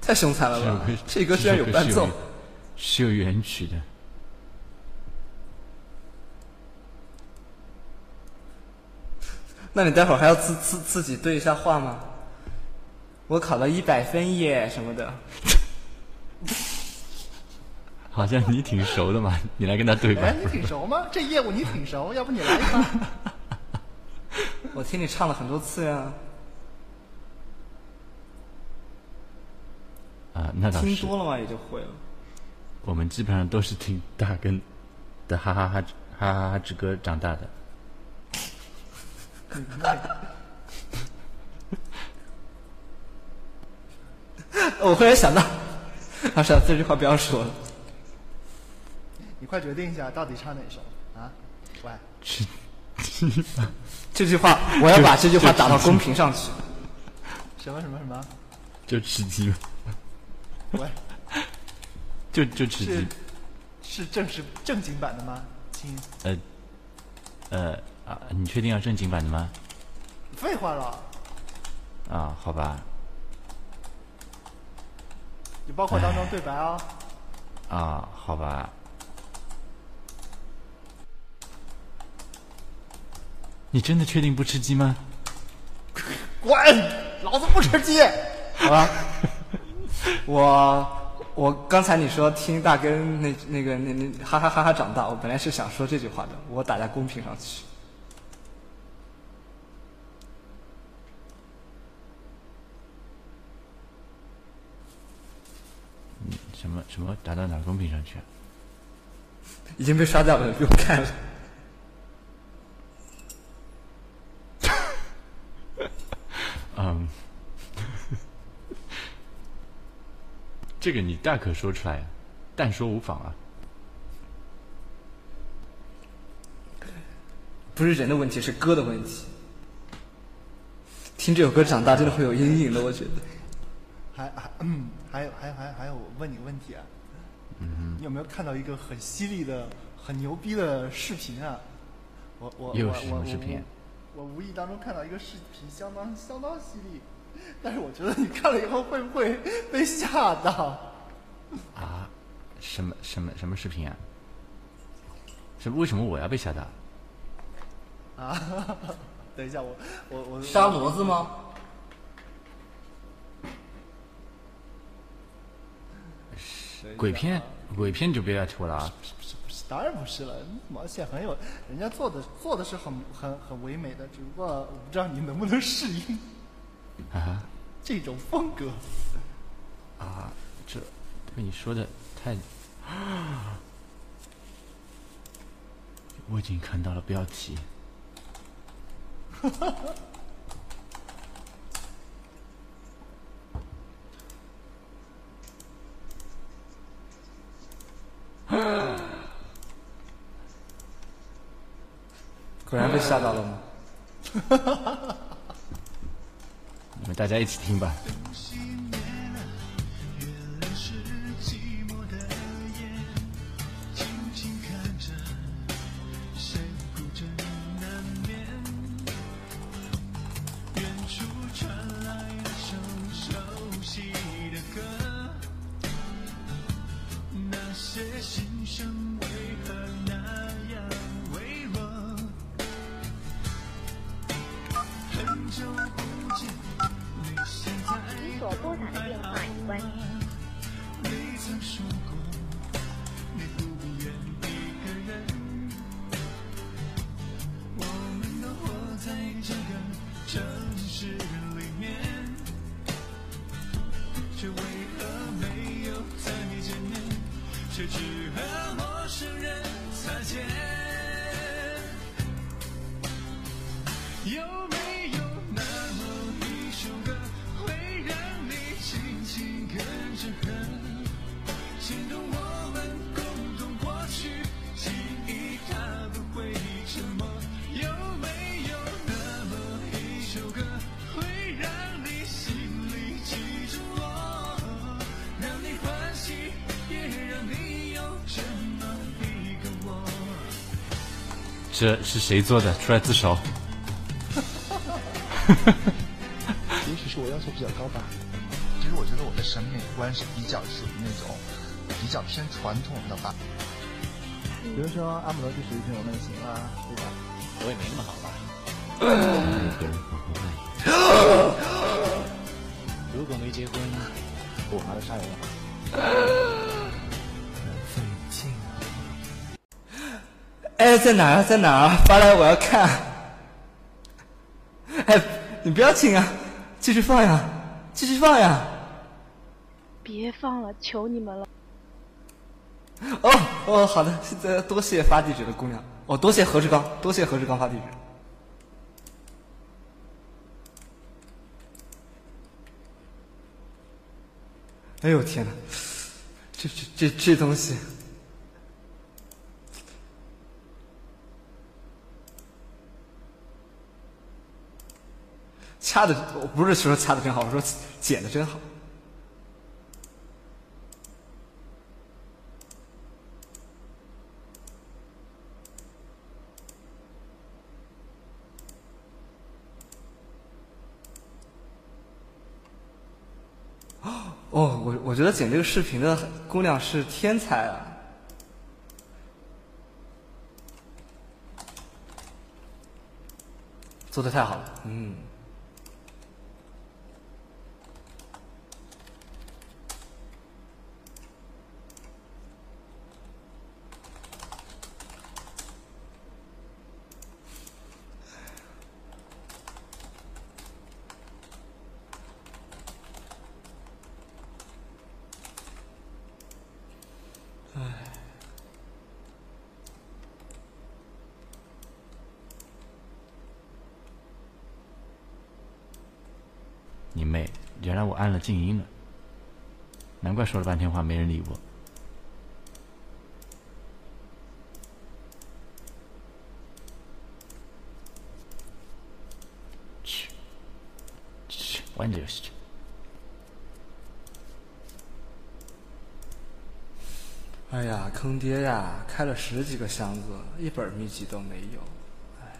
太凶残了？吧这歌居然有伴奏。是有原曲的。那你待会儿还要自自自己对一下话吗？我考了一百分耶什么的。好像你挺熟的嘛，你来跟他对吧哎，？你挺熟吗？这业务你挺熟，要不你来一把？我听你唱了很多次呀，啊，那倒听。多了嘛也就会了。我们基本上都是听大根的哈哈哈哈哈哈之歌长大的。我忽然想到，老师这句话不要说了。你快决定一下，到底唱哪首啊？喂，吃这句话，我要把这句话打到公屏上去。什么什么什么？就吃鸡吧，喂，就就吃鸡是。正式正经版的吗？亲，呃呃啊，你确定要正经版的吗？废话了，啊，好吧，就包括当中对白哦。啊，好吧。你真的确定不吃鸡吗？滚！老子不吃鸡。好吧，我我刚才你说听大根那那个那那哈哈哈哈长大，我本来是想说这句话的，我打在公屏上去。嗯，什么什么打到哪公屏上去啊？已经被刷掉了，不用看了。嗯，这个你大可说出来，但说无妨啊。不是人的问题，是歌的问题。听这首歌长大真的会有阴影的，我觉得。还还嗯，还有还有还有还有，我问你个问题啊，嗯你有没有看到一个很犀利的、很牛逼的视频啊？我我我又是什么我视频我我无意当中看到一个视频，相当相当犀利，但是我觉得你看了以后会不会被吓到？啊？什么什么什么视频啊？什么？为什么我要被吓到？啊，等一下，我我我杀骡子吗？鬼片？鬼片就不要出了啊！当然不是了，毛线很有，人家做的做的是很很很唯美的，只不过我不知道你能不能适应啊？这种风格啊，这被你说的太……我已经看到了标题。果然被吓到了吗？你 们大家一起听吧。是谁做的？出来自首。也许是我要求比较高吧。其实我觉得我的审美观是比较属于那种比较偏传统的吧。比如说阿姆罗就属于这种类型啊，对吧？我也没那么好吧。如果没结婚，我还是杀人了。哎，在哪儿？在哪儿？发来我要看。哎，你不要停啊，继续放呀，继续放呀。别放了，求你们了。哦哦，好的，现在多谢发地址的姑娘。哦，多谢何志刚，多谢何志刚发地址。哎呦天哪，这这这这东西，掐的我不是说掐的真好，我说剪的真好。哦，我我觉得剪这个视频的姑娘是天才啊！做的太好了，嗯。你妹！原来我按了静音了，难怪说了半天话没人理我。去，去玩这游戏去。哎呀，坑爹呀！开了十几个箱子，一本秘籍都没有。哎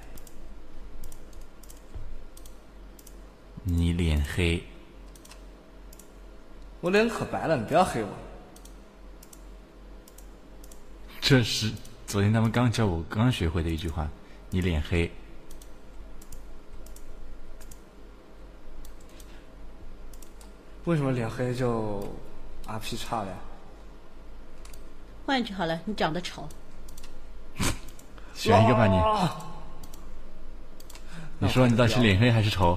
你脸黑，我脸可白了，你不要黑我。这是昨天他们刚教我刚学会的一句话。你脸黑，为什么脸黑就 RP 差了呀？换一句好了，你长得丑。选一个吧你。你说你到底是脸黑还是丑？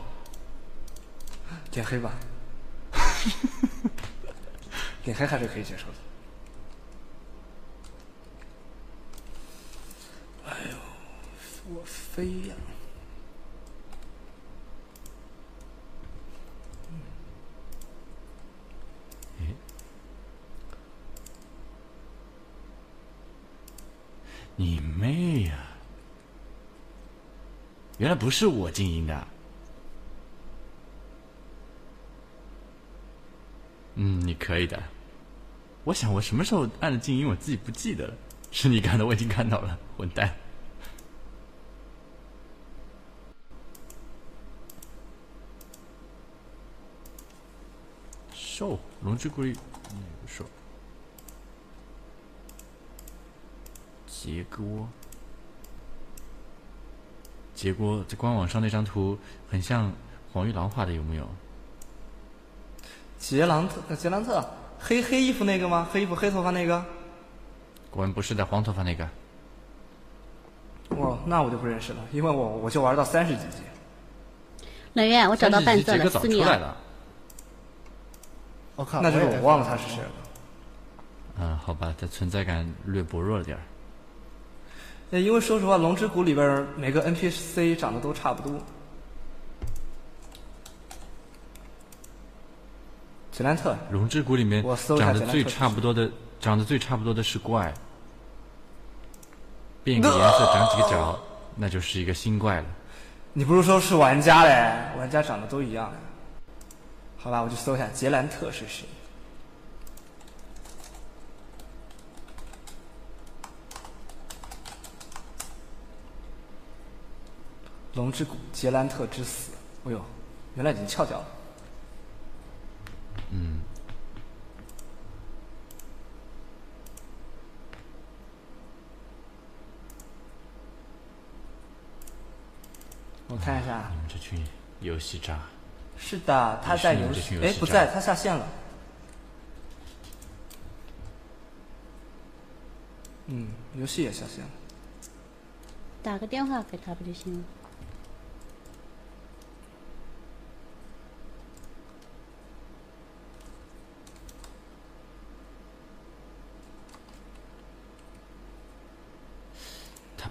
脸黑吧，脸黑还是可以接受的。哎呦，我飞呀！你妹呀！原来不是我静音的。嗯，你可以的。我想我什么时候按了静音，我自己不记得了。是你干的，我已经看到了，混蛋。瘦龙之龟，嗯，瘦。结锅，结锅，这官网上那张图很像黄玉郎画的，有没有？杰兰特，杰兰特，黑黑衣服那个吗？黑衣服黑头发那个？果然不是的，黄头发那个。哦，那我就不认识了，因为我我就玩到三十几级。冷月，我找到伴奏了，思念。我靠，那就是我忘了他是谁了。嗯，好吧，他存在感略薄弱了点儿。因为说实话，《龙之谷》里边每个 NPC 长得都差不多。杰兰特，《龙之谷》里面长得最差不多的，长得最差不多的是怪。变个颜色，长几个角，那就是一个新怪了。你不是说是玩家嘞？玩家长得都一样。好吧，我去搜一下杰兰特是谁。龙之谷，杰兰特之死。哎呦，原来已经翘掉了。嗯。我看一下。你们这群游戏渣。是的，他在游戏。哎，不在，他下线了。嗯，游戏也下线了。打个电话给他不就行了？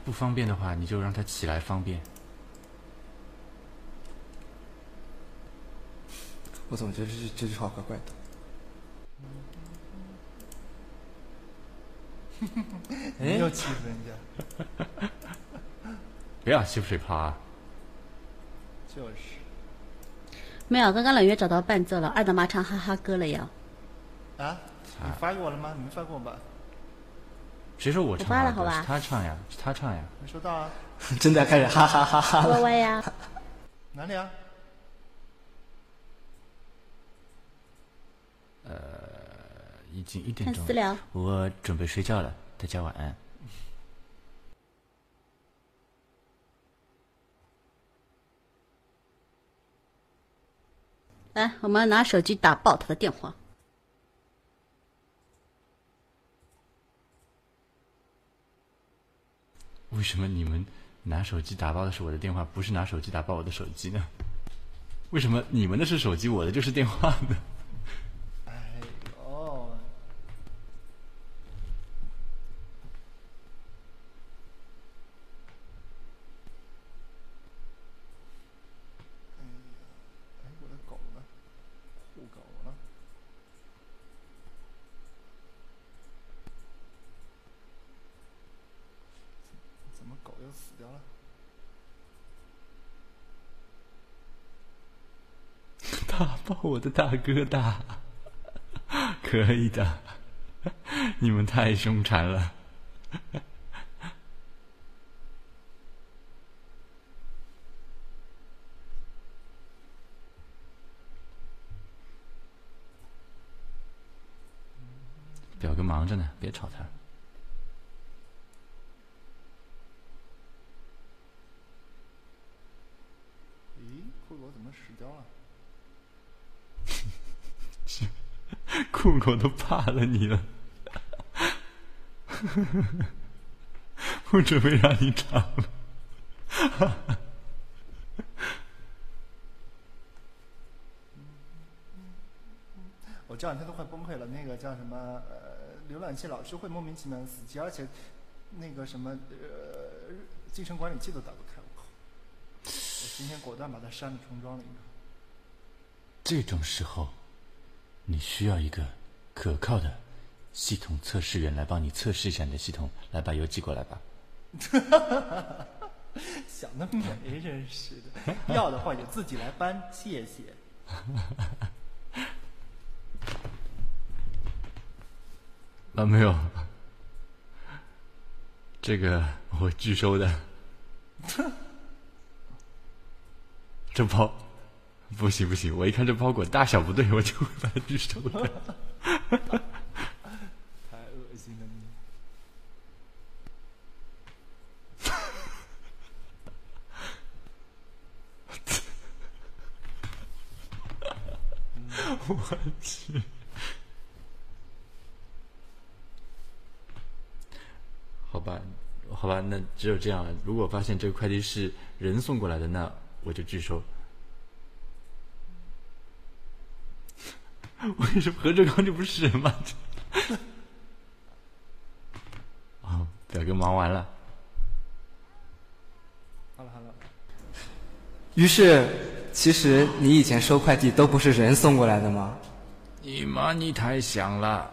不方便的话，你就让他起来方便。我怎么觉得这这句话怪怪的？你又欺负人家！不要欺负水泡啊！就是。没有，刚刚冷月找到伴奏了，二大妈唱哈哈歌了呀。啊？你发给我了吗？你没发给我吧？谁说我唱啊？我发了好吧是他唱呀，是他唱呀。没收到啊？真的开始哈哈哈哈了。歪歪呀，哪里啊？呃已经一点钟看私聊了，我准备睡觉了，大家晚安。来，我们拿手机打爆他的电话。为什么你们拿手机打爆的是我的电话，不是拿手机打爆我的手机呢？为什么你们的是手机，我的就是电话呢？哎呦，哎呀，哎，我的狗呢？护狗呢？怎么狗又死掉了？打爆我的大哥大，可以的，你们太凶残了。表哥忙着呢，别吵他。咦，酷狗怎么死掉了？酷狗都怕了你了，不准备让你查了。我这两天都快崩溃了。那个叫什么呃，浏览器老是会莫名其妙的死机，而且那个什么呃，进程管理器都打不开。我靠！我今天果断把它删了，重装了一个。这种时候，你需要一个可靠的系统测试员来帮你测试一下你的系统。来，把邮寄过来吧。想得美，真是的。要的话也自己来搬，谢谢。啊，没有，这个我拒收的。这包 不行不行，我一看这包裹大小不对，我就会把它拒收的。太恶心了你！我去。好吧，好吧，那只有这样了。如果发现这个快递是人送过来的，那我就拒收。为什么何志刚这不是人吗？啊，表哥忙完了。好了好了，于是，其实你以前收快递都不是人送过来的吗？你妈，你太响了！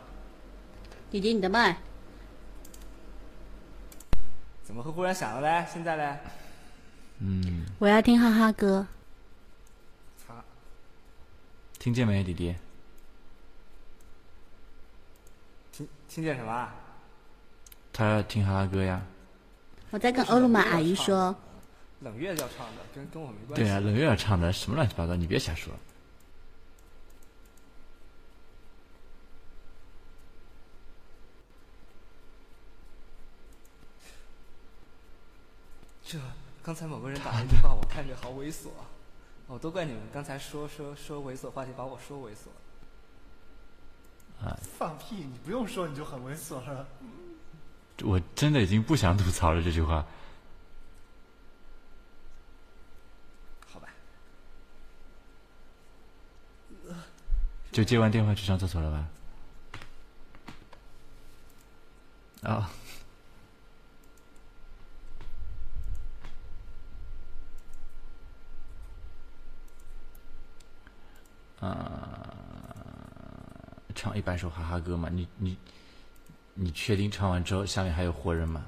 弟弟，你的麦。怎么会忽然响了嘞？现在嘞？嗯，我要听哈哈歌。擦，听见没，弟弟？听听见什么啊？他要听哈哈歌呀。我在跟欧鲁玛阿姨说。冷月要唱的，跟跟我没关系。对啊，冷月要唱的，什么乱七八糟，你别瞎说。这刚才某个人打了一句话，我看着好猥琐啊！哦，都怪你们刚才说说说猥琐话题，把我说猥琐。啊！放屁！你不用说，你就很猥琐了。我真的已经不想吐槽了这句话。好吧。就接完电话去上厕所了吧？啊、哦。啊、呃，唱一百首哈哈歌嘛，你你你确定唱完之后下面还有活人吗？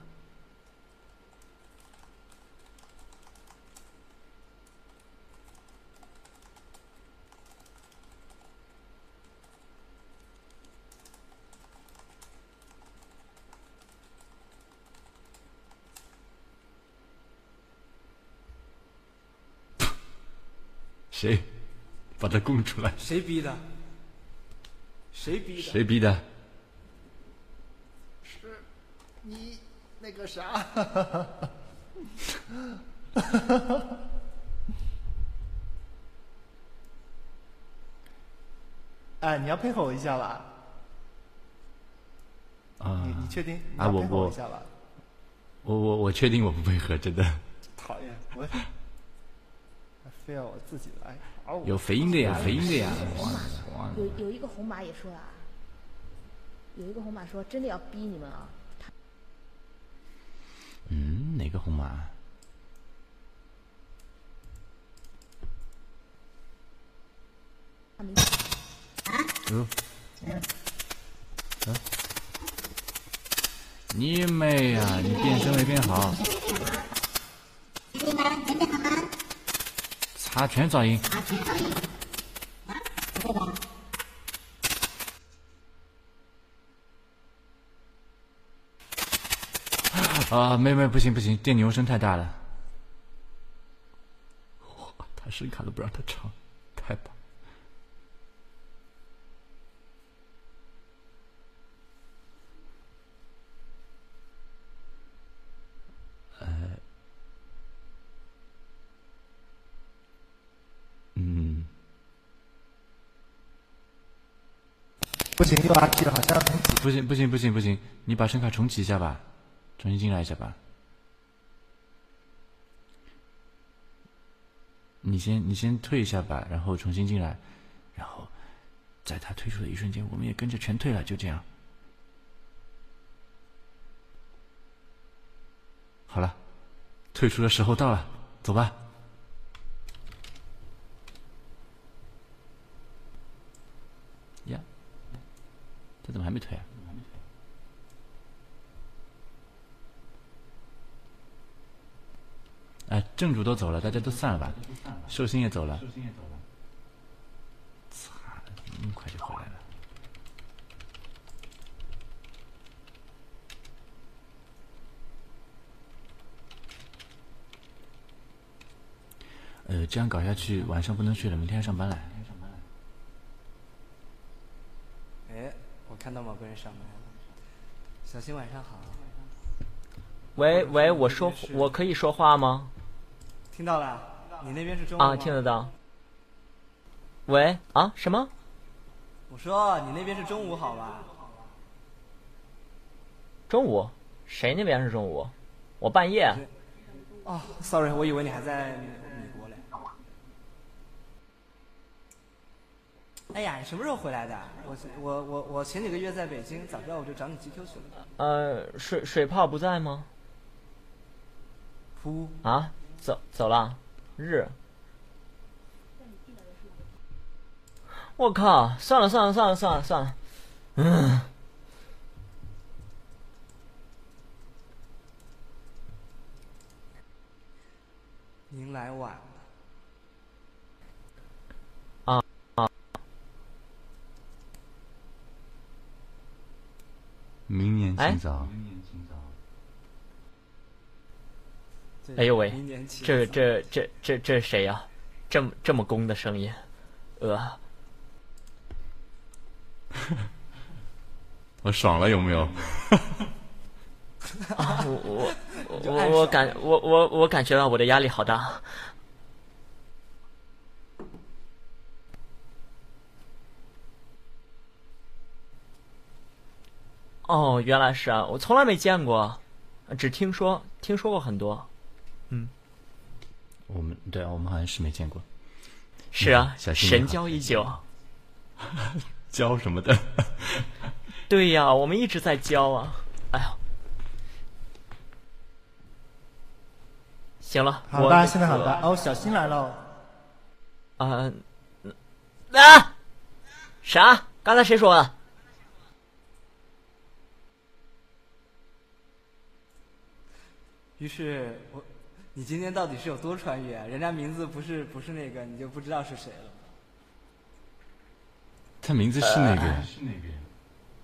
谁 把他供出来？谁逼的？谁逼的？谁逼的？是你那个啥，哎，你要配合我一下吧？啊，你你确定？你啊，我要配合我我一下吧？我我我确定我不配合，真的。讨厌，我还非要我自己来。有肥音的呀，肥音的呀。有有一个红马也说了啊，有一个红马说真的要逼你们啊，嗯，哪个红马？啊！你妹呀！你变身没变好？啊，全噪音。啊，妹妹不行不行，电流声太大了。哇，他声卡都不让他唱，太棒。呃，嗯，不行，又 RP 了，好像重启。不行不行不行不行，你把声卡重启一下吧，重新进来一下吧。你先你先退一下吧，然后重新进来，然后在他退出的一瞬间，我们也跟着全退了，就这样。好了，退出的时候到了，走吧。呀，怎么还没退啊？哎，正主都走了，大家都散了吧。寿星也走了。操，那么快就回来了。呃，这样搞下去，晚上不能睡了，明天要上班了。哎，我看到某个人上麦了。小新晚上好。喂喂，我说我可以说话吗？听到了，你那边是中午啊，听得到。喂啊，什么？我说你那边是中午好吧？中午？谁那边是中午？我半夜。哦，sorry，我以为你还在美国嘞。哎呀，你什么时候回来的？我我我我前几个月在北京，早知道我就找你 GQ 去了。呃，水水泡不在吗？噗啊，走走了，日。我靠！算了算了算了算了算了，嗯。您来晚了。啊啊！明年哎清早。哎呦喂这这这这这是谁呀、这么这么攻的声音，呃，我爽了有没有？我我我我感我我我感觉到我的压力好大。哦，原来是啊，我从来没见过，只听说听说过很多。嗯，我们对啊，我们好像是没见过。是啊嗯，小神交已久。教什么的？对呀，我们一直在教啊。哎呀，行了，我好的，现在好的。哦，小新来了。啊、啊，啥？刚才谁说的？于是我，你今天到底是有多穿越啊？人家名字不是不是那个，你就不知道是谁了。他名字是那个，是那个。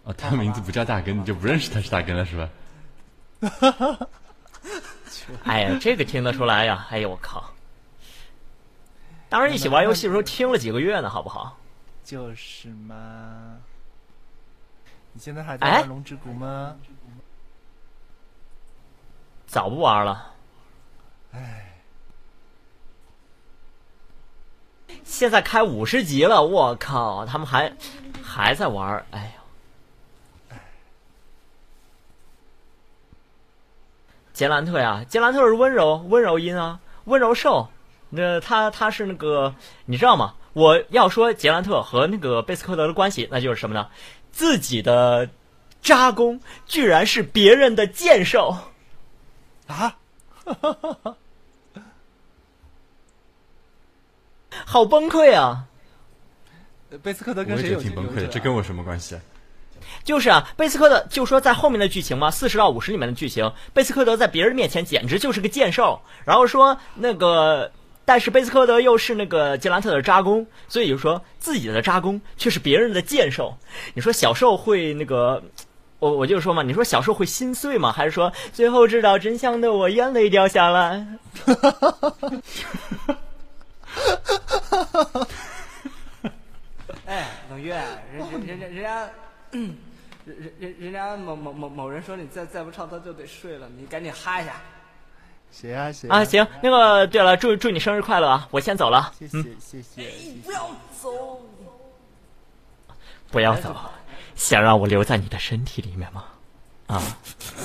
哦，他名字不叫大根，你就不认识他是大根了是吧？哎呀，这个听得出来呀！哎呦我靠！当时一起玩游戏的时候听了几个月呢，好不好？就是嘛。你现在还在玩《龙之谷》吗？早不玩了。唉。现在开五十级了，我靠！他们还还在玩，哎呦！杰兰特呀，杰兰特是温柔温柔音啊，温柔兽。那他他是那个，你知道吗？我要说杰兰特和那个贝斯科德的关系，那就是什么呢？自己的扎弓居然是别人的剑兽啊！好崩溃啊！贝斯科德跟谁有挺崩溃的？这跟我什么关系啊？就是啊，贝斯科德就说在后面的剧情嘛，四十到五十里面的剧情，贝斯科德在别人面前简直就是个剑兽，然后说那个。但是贝斯科德又是那个杰兰特的扎工，所以就说自己的扎工却是别人的剑兽。你说小兽会那个，我我就说嘛，你说小时候会心碎吗？还是说最后知道真相的我眼泪掉下来？哎，冷月，人人人人家，人人人家某某某某人说你再再不唱他就得睡了，你赶紧哈一下。谁啊谁啊？行，那个对了，祝祝你生日快乐啊！我先走了，谢谢谢谢。不要走，不要走，想让我留在你的身体里面吗？啊，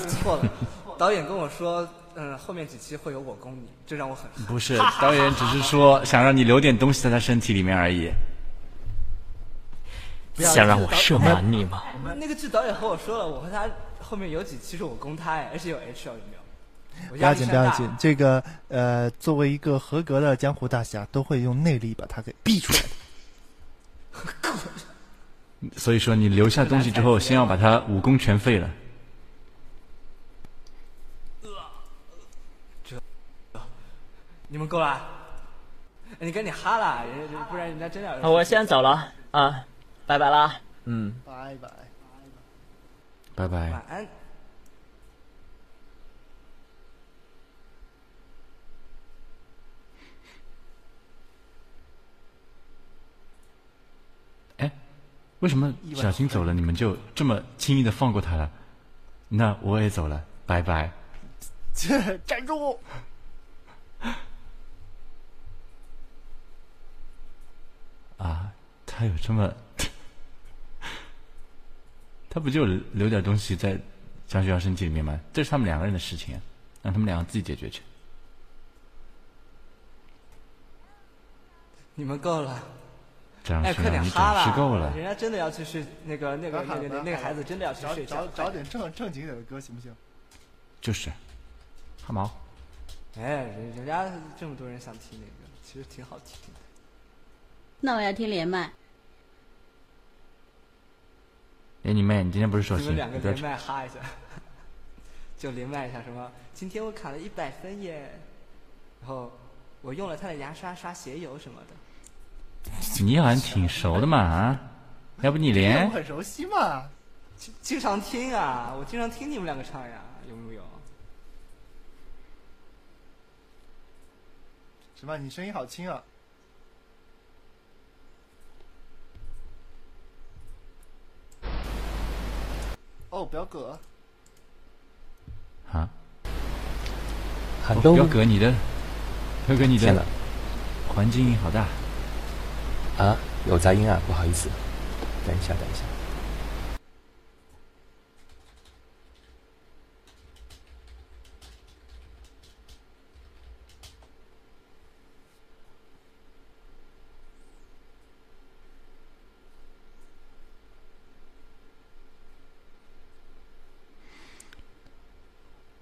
错了，导演跟我说，嗯，后面几期会有我攻你，这让我很不是，导演只是说想让你留点东西在他身体里面而已。想让我射满你吗？那个剧导演和我说了，我和他后面有几期是我攻他，而且有 H 有没有？不要紧，不要紧。这个呃，作为一个合格的江湖大侠，都会用内力把他给逼出来的。所以说，你留下东西之后，先要把他武功全废了。这，你们够了？你赶紧哈啦，不然人家真的。我先走了啊，拜拜啦。嗯，拜拜，拜拜，晚安。为什么小新走了，你们就这么轻易的放过他了？那我也走了，拜拜。站住！啊，他有这么，他不就留点东西在张学友身体里面吗？这是他们两个人的事情，让他们两个自己解决去。你们够了。哎，快点哈了！人家真的要去睡，那个那个那个那个孩子真的要去睡觉。找找点正正经点的歌行不行？就是，哈毛。哎，人人家这么多人想听那个，其实挺好听的。那我要听连麦。哎你妹！你今天不是说你们两个连麦哈一下，就连麦一下什么？今天我考了一百分耶！然后我用了他的牙刷刷鞋油什么的。你好像挺熟的嘛啊，要不你连？很熟悉嘛，经经常听啊，我经常听你们两个唱呀，有没有？什么？你声音好轻啊！哦，表哥。啊？寒冬。表哥，你的，表哥，你的环境音好大。啊，有杂音啊，不好意思，等一下，等一下。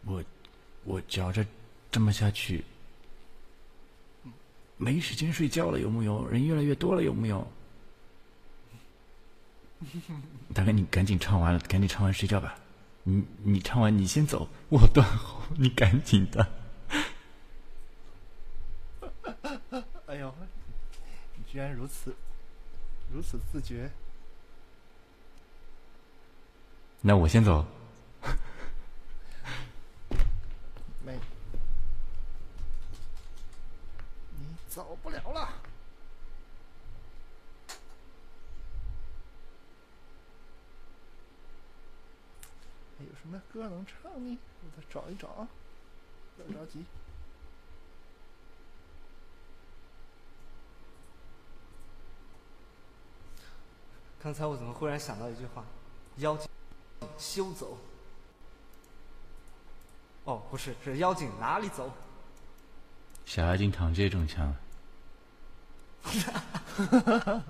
我，我觉着这么下去。没时间睡觉了，有木有？人越来越多了，有木有？大哥，你赶紧唱完了，赶紧唱完睡觉吧。你你唱完你先走，我断后，你赶紧的。哎呦，你居然如此如此自觉。那我先走。没，你走不了了。歌能唱呢？我再找一找啊，不要着急。刚才我怎么忽然想到一句话：妖精休走。哦，不是，是妖精哪里走？小妖精躺着也中枪了。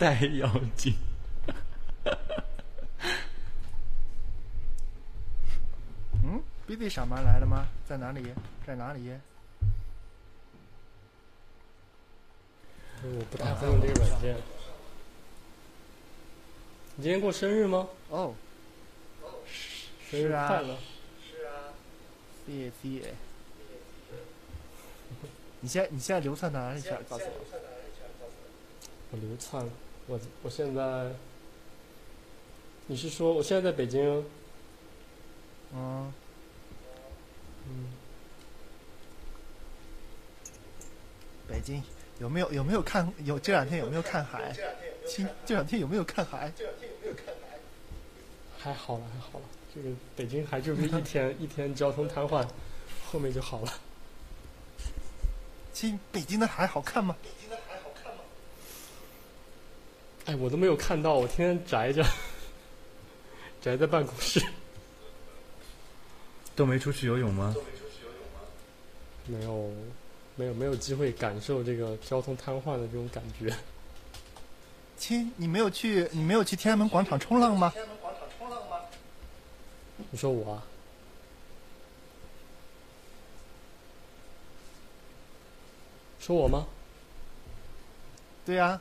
带妖精。嗯，B B 小妈来了吗？在哪里？在哪里？我不太会用这个软件。你今天过生日吗？哦，生日是啊快乐！是啊，谢谢。你现在你现在流窜到哪里去了？告诉我。我流窜，我我现在，你是说我现在在北京？嗯。嗯，北京有没有有没有看有这两天有没有看海？亲，这两天有没有看海？这两天有没有看海还好了，还好了。这个北京还就是一天一天交通瘫痪，后面就好了。亲，北京的海好看吗？哎，我都没有看到，我天天宅着，宅在办公室。都没出去游泳吗？没有，没有，没有机会感受这个交通瘫痪的这种感觉。亲，你没有去你没有去天安门广场冲浪吗？你说我啊？说我吗？对呀、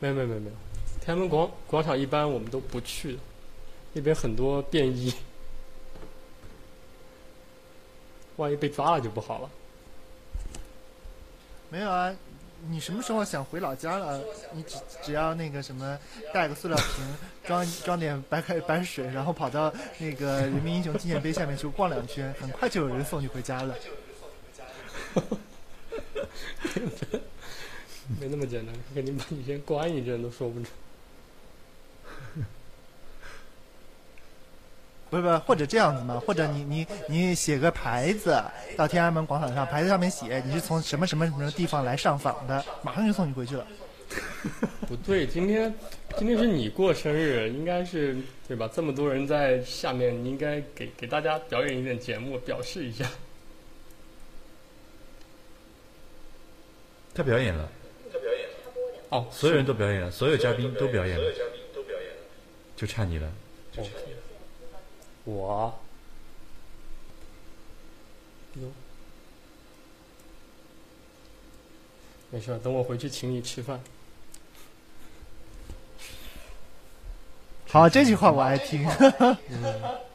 没有没有没有没有，天安门广广场一般我们都不去的，那边很多便衣，万一被抓了就不好了。没有啊，你什么时候想回老家了？你只只要那个什么，带个塑料瓶，装 装点白开白水，然后跑到那个人民英雄纪念碑下面去逛两圈，很快就有人送你回家了。没那么简单，肯定把你先关一阵都说不准。不是不是，或者这样子嘛，或者你你你写个牌子到天安门广场上，牌子上面写你是从什么什么什么地方来上访的，马上就送你回去了。不对，今天今天是你过生日，应该是对吧？这么多人在下面，你应该给给大家表演一点节目，表示一下。他表演了，哦，所有人都表演了，所有嘉宾都表演了，就差你了。就差你了，我，哟，没事，等我回去请你吃饭。好，这句话我爱听。嗯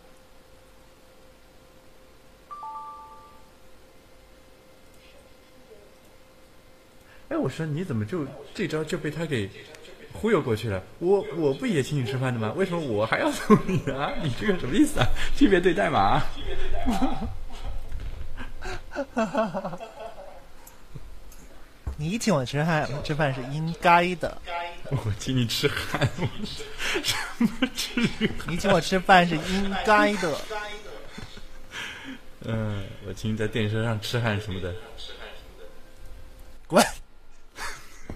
哎，我说你怎么就这招就被他给忽悠过去了？我我不也请你吃饭的吗？为什么我还要送你啊？你这个什么意思啊？区别对待嘛？你请我吃饭，吃饭是应该的。我请你吃饭，什么吃？你请我吃饭是应该的。嗯，我请你在电车上吃饭什么的。滚！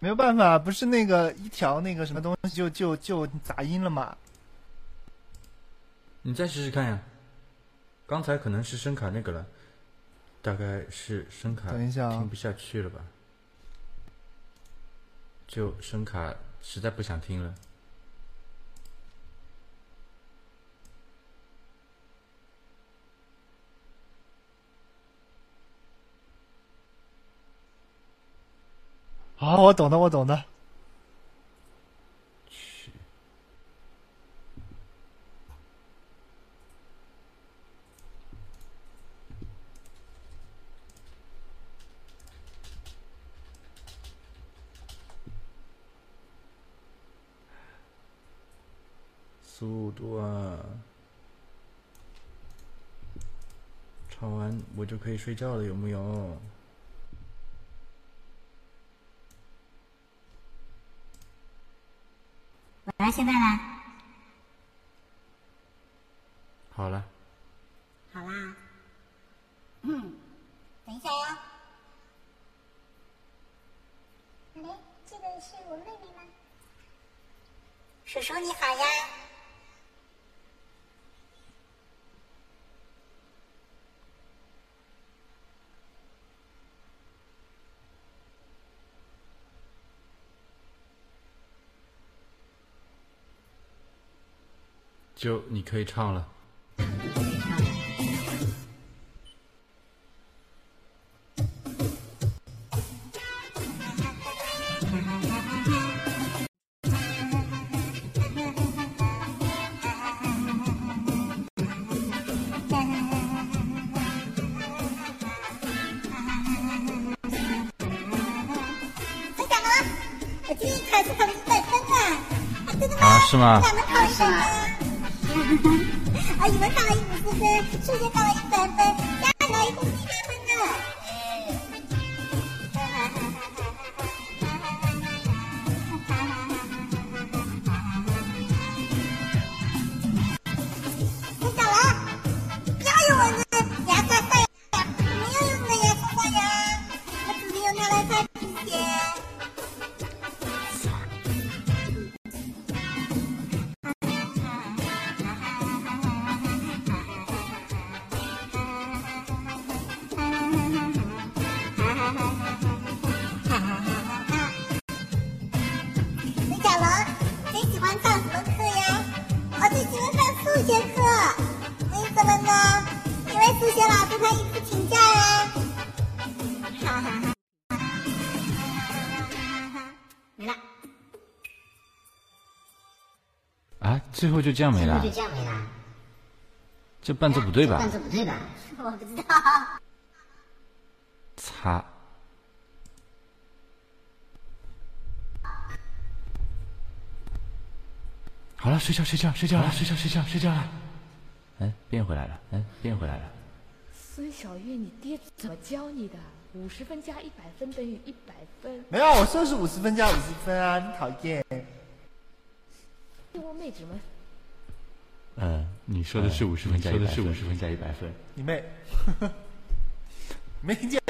没有办法，不是那个一条那个什么东西就就就杂音了嘛？你再试试看呀。刚才可能是声卡那个了，大概是声卡等一下啊听不下去了吧？就声卡实在不想听了。好，我懂的，我懂的。速度啊！唱完我就可以睡觉了，有木有？我来现在啦，好了，好啦，嗯，等一下呀。哎，这个是我妹妹吗？叔叔你好呀。就你可以唱了。啊！是吗。啊，语文考了五十分，数学考了一百分，最后就这样没了就？这样没了。这伴奏不对吧伴？奏不对吧？我不知道。擦！好了，睡觉，睡觉，睡觉了，睡觉，睡觉，睡觉了。哎，变回来了，哎，变回来了。孙小月，你爹怎么教你的？五十分加一百分等于一百分。没有，我说是五十分加五十分啊！你讨厌。嗯，你说的是五十分加一百分，说的是五十分加一百分。你妹！没听见？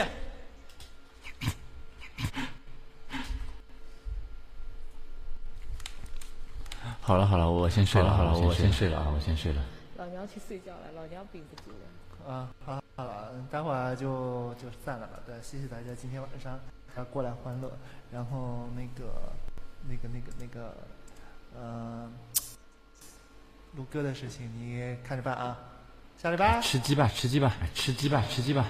好了好了，我先睡了，好了，我先睡了啊，我先睡了。老娘去睡觉了，老娘顶不住了。啊，好好了，待会儿就就散了吧。对，谢谢大家今天晚上要过来欢乐。然后那个那个那个那个，呃，录歌的事情你看着办啊。下礼拜吃鸡吧，吃鸡吧，吃鸡吧，吃鸡吧。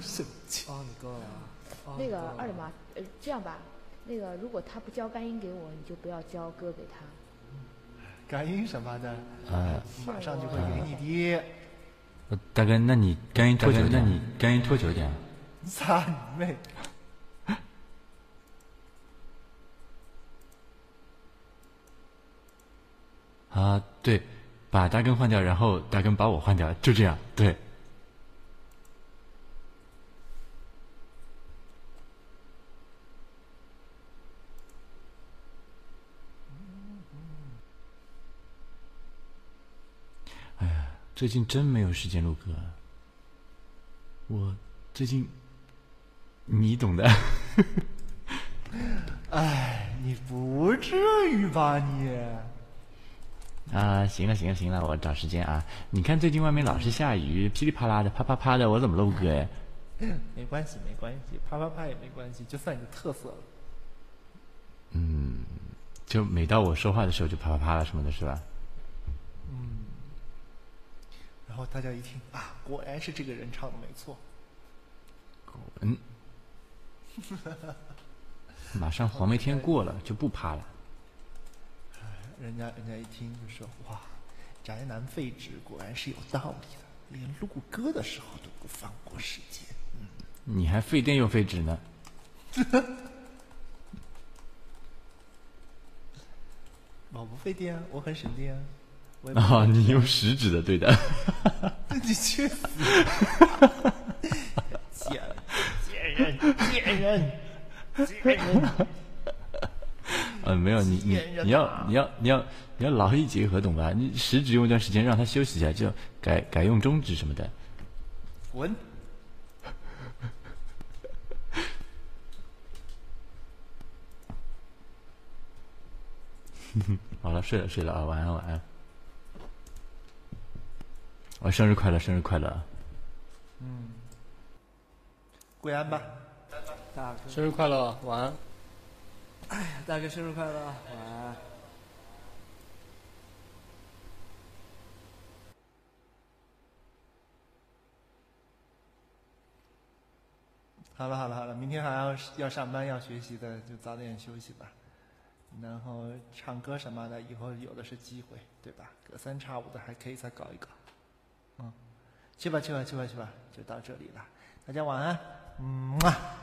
生气。哦，你够了。哦那个二舅妈，呃，这样吧，那个如果他不交干音给我，你就不要交歌给他。干音什么的，啊马上就会给你的。呃大哥，那你干音拖久点，那你干音拖久点。操你妹！啊，对，把大根换掉，然后大根把我换掉，就这样，对。哎呀，最近真没有时间录歌。我最近，你懂的。哎，你不至于吧你？啊，行了行了行了，我找时间啊。你看最近外面老是下雨，噼里啪啦的，啪啪啪的，我怎么录歌呀？没关系没关系，啪啪啪也没关系，就算你的特色了。嗯，就每到我说话的时候就啪啪啪了什么的，是吧？嗯。然后大家一听啊，果然是这个人唱的没错。嗯。马上黄梅天过了，就不啪了。人家人家一听就说：“哇，宅男废纸果然是有道理的，连录歌的时候都不放过时间。”嗯，你还费电又费纸呢。我不费电啊，我很省电啊。哦，你用食指的对的。你去死！贱贱人，贱人，贱人。嗯，没有你你你要你要你要你要劳逸结合，懂吧？你食指用一段时间让它休息一下，就改改用中指什么的。滚！好了，睡了睡了啊，晚安晚安。我生日快乐，生日快乐。嗯，跪安吧，大哥。生日快乐，晚安。哎呀，大哥生日快乐，晚安。好了好了好了，明天还要要上班要学习的，就早点休息吧。然后唱歌什么的，以后有的是机会，对吧？隔三差五的还可以再搞一搞。嗯，去吧去吧去吧去吧，就到这里了。大家晚安，嗯啊。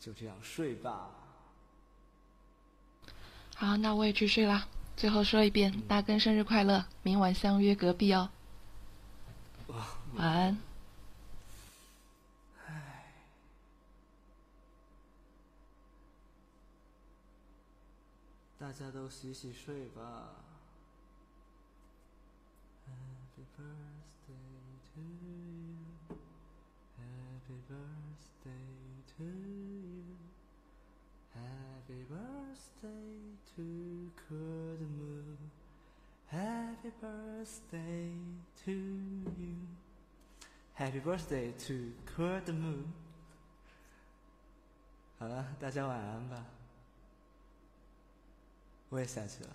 就这样睡吧。好，那我也去睡啦。最后说一遍，大根生日快乐！明晚相约隔壁哦。晚安。唉，大家都洗洗睡吧。Happy birthday to Cold Moon, Happy birthday to you, Happy birthday to Cold Moon。好了，大家晚安吧。我也下去了。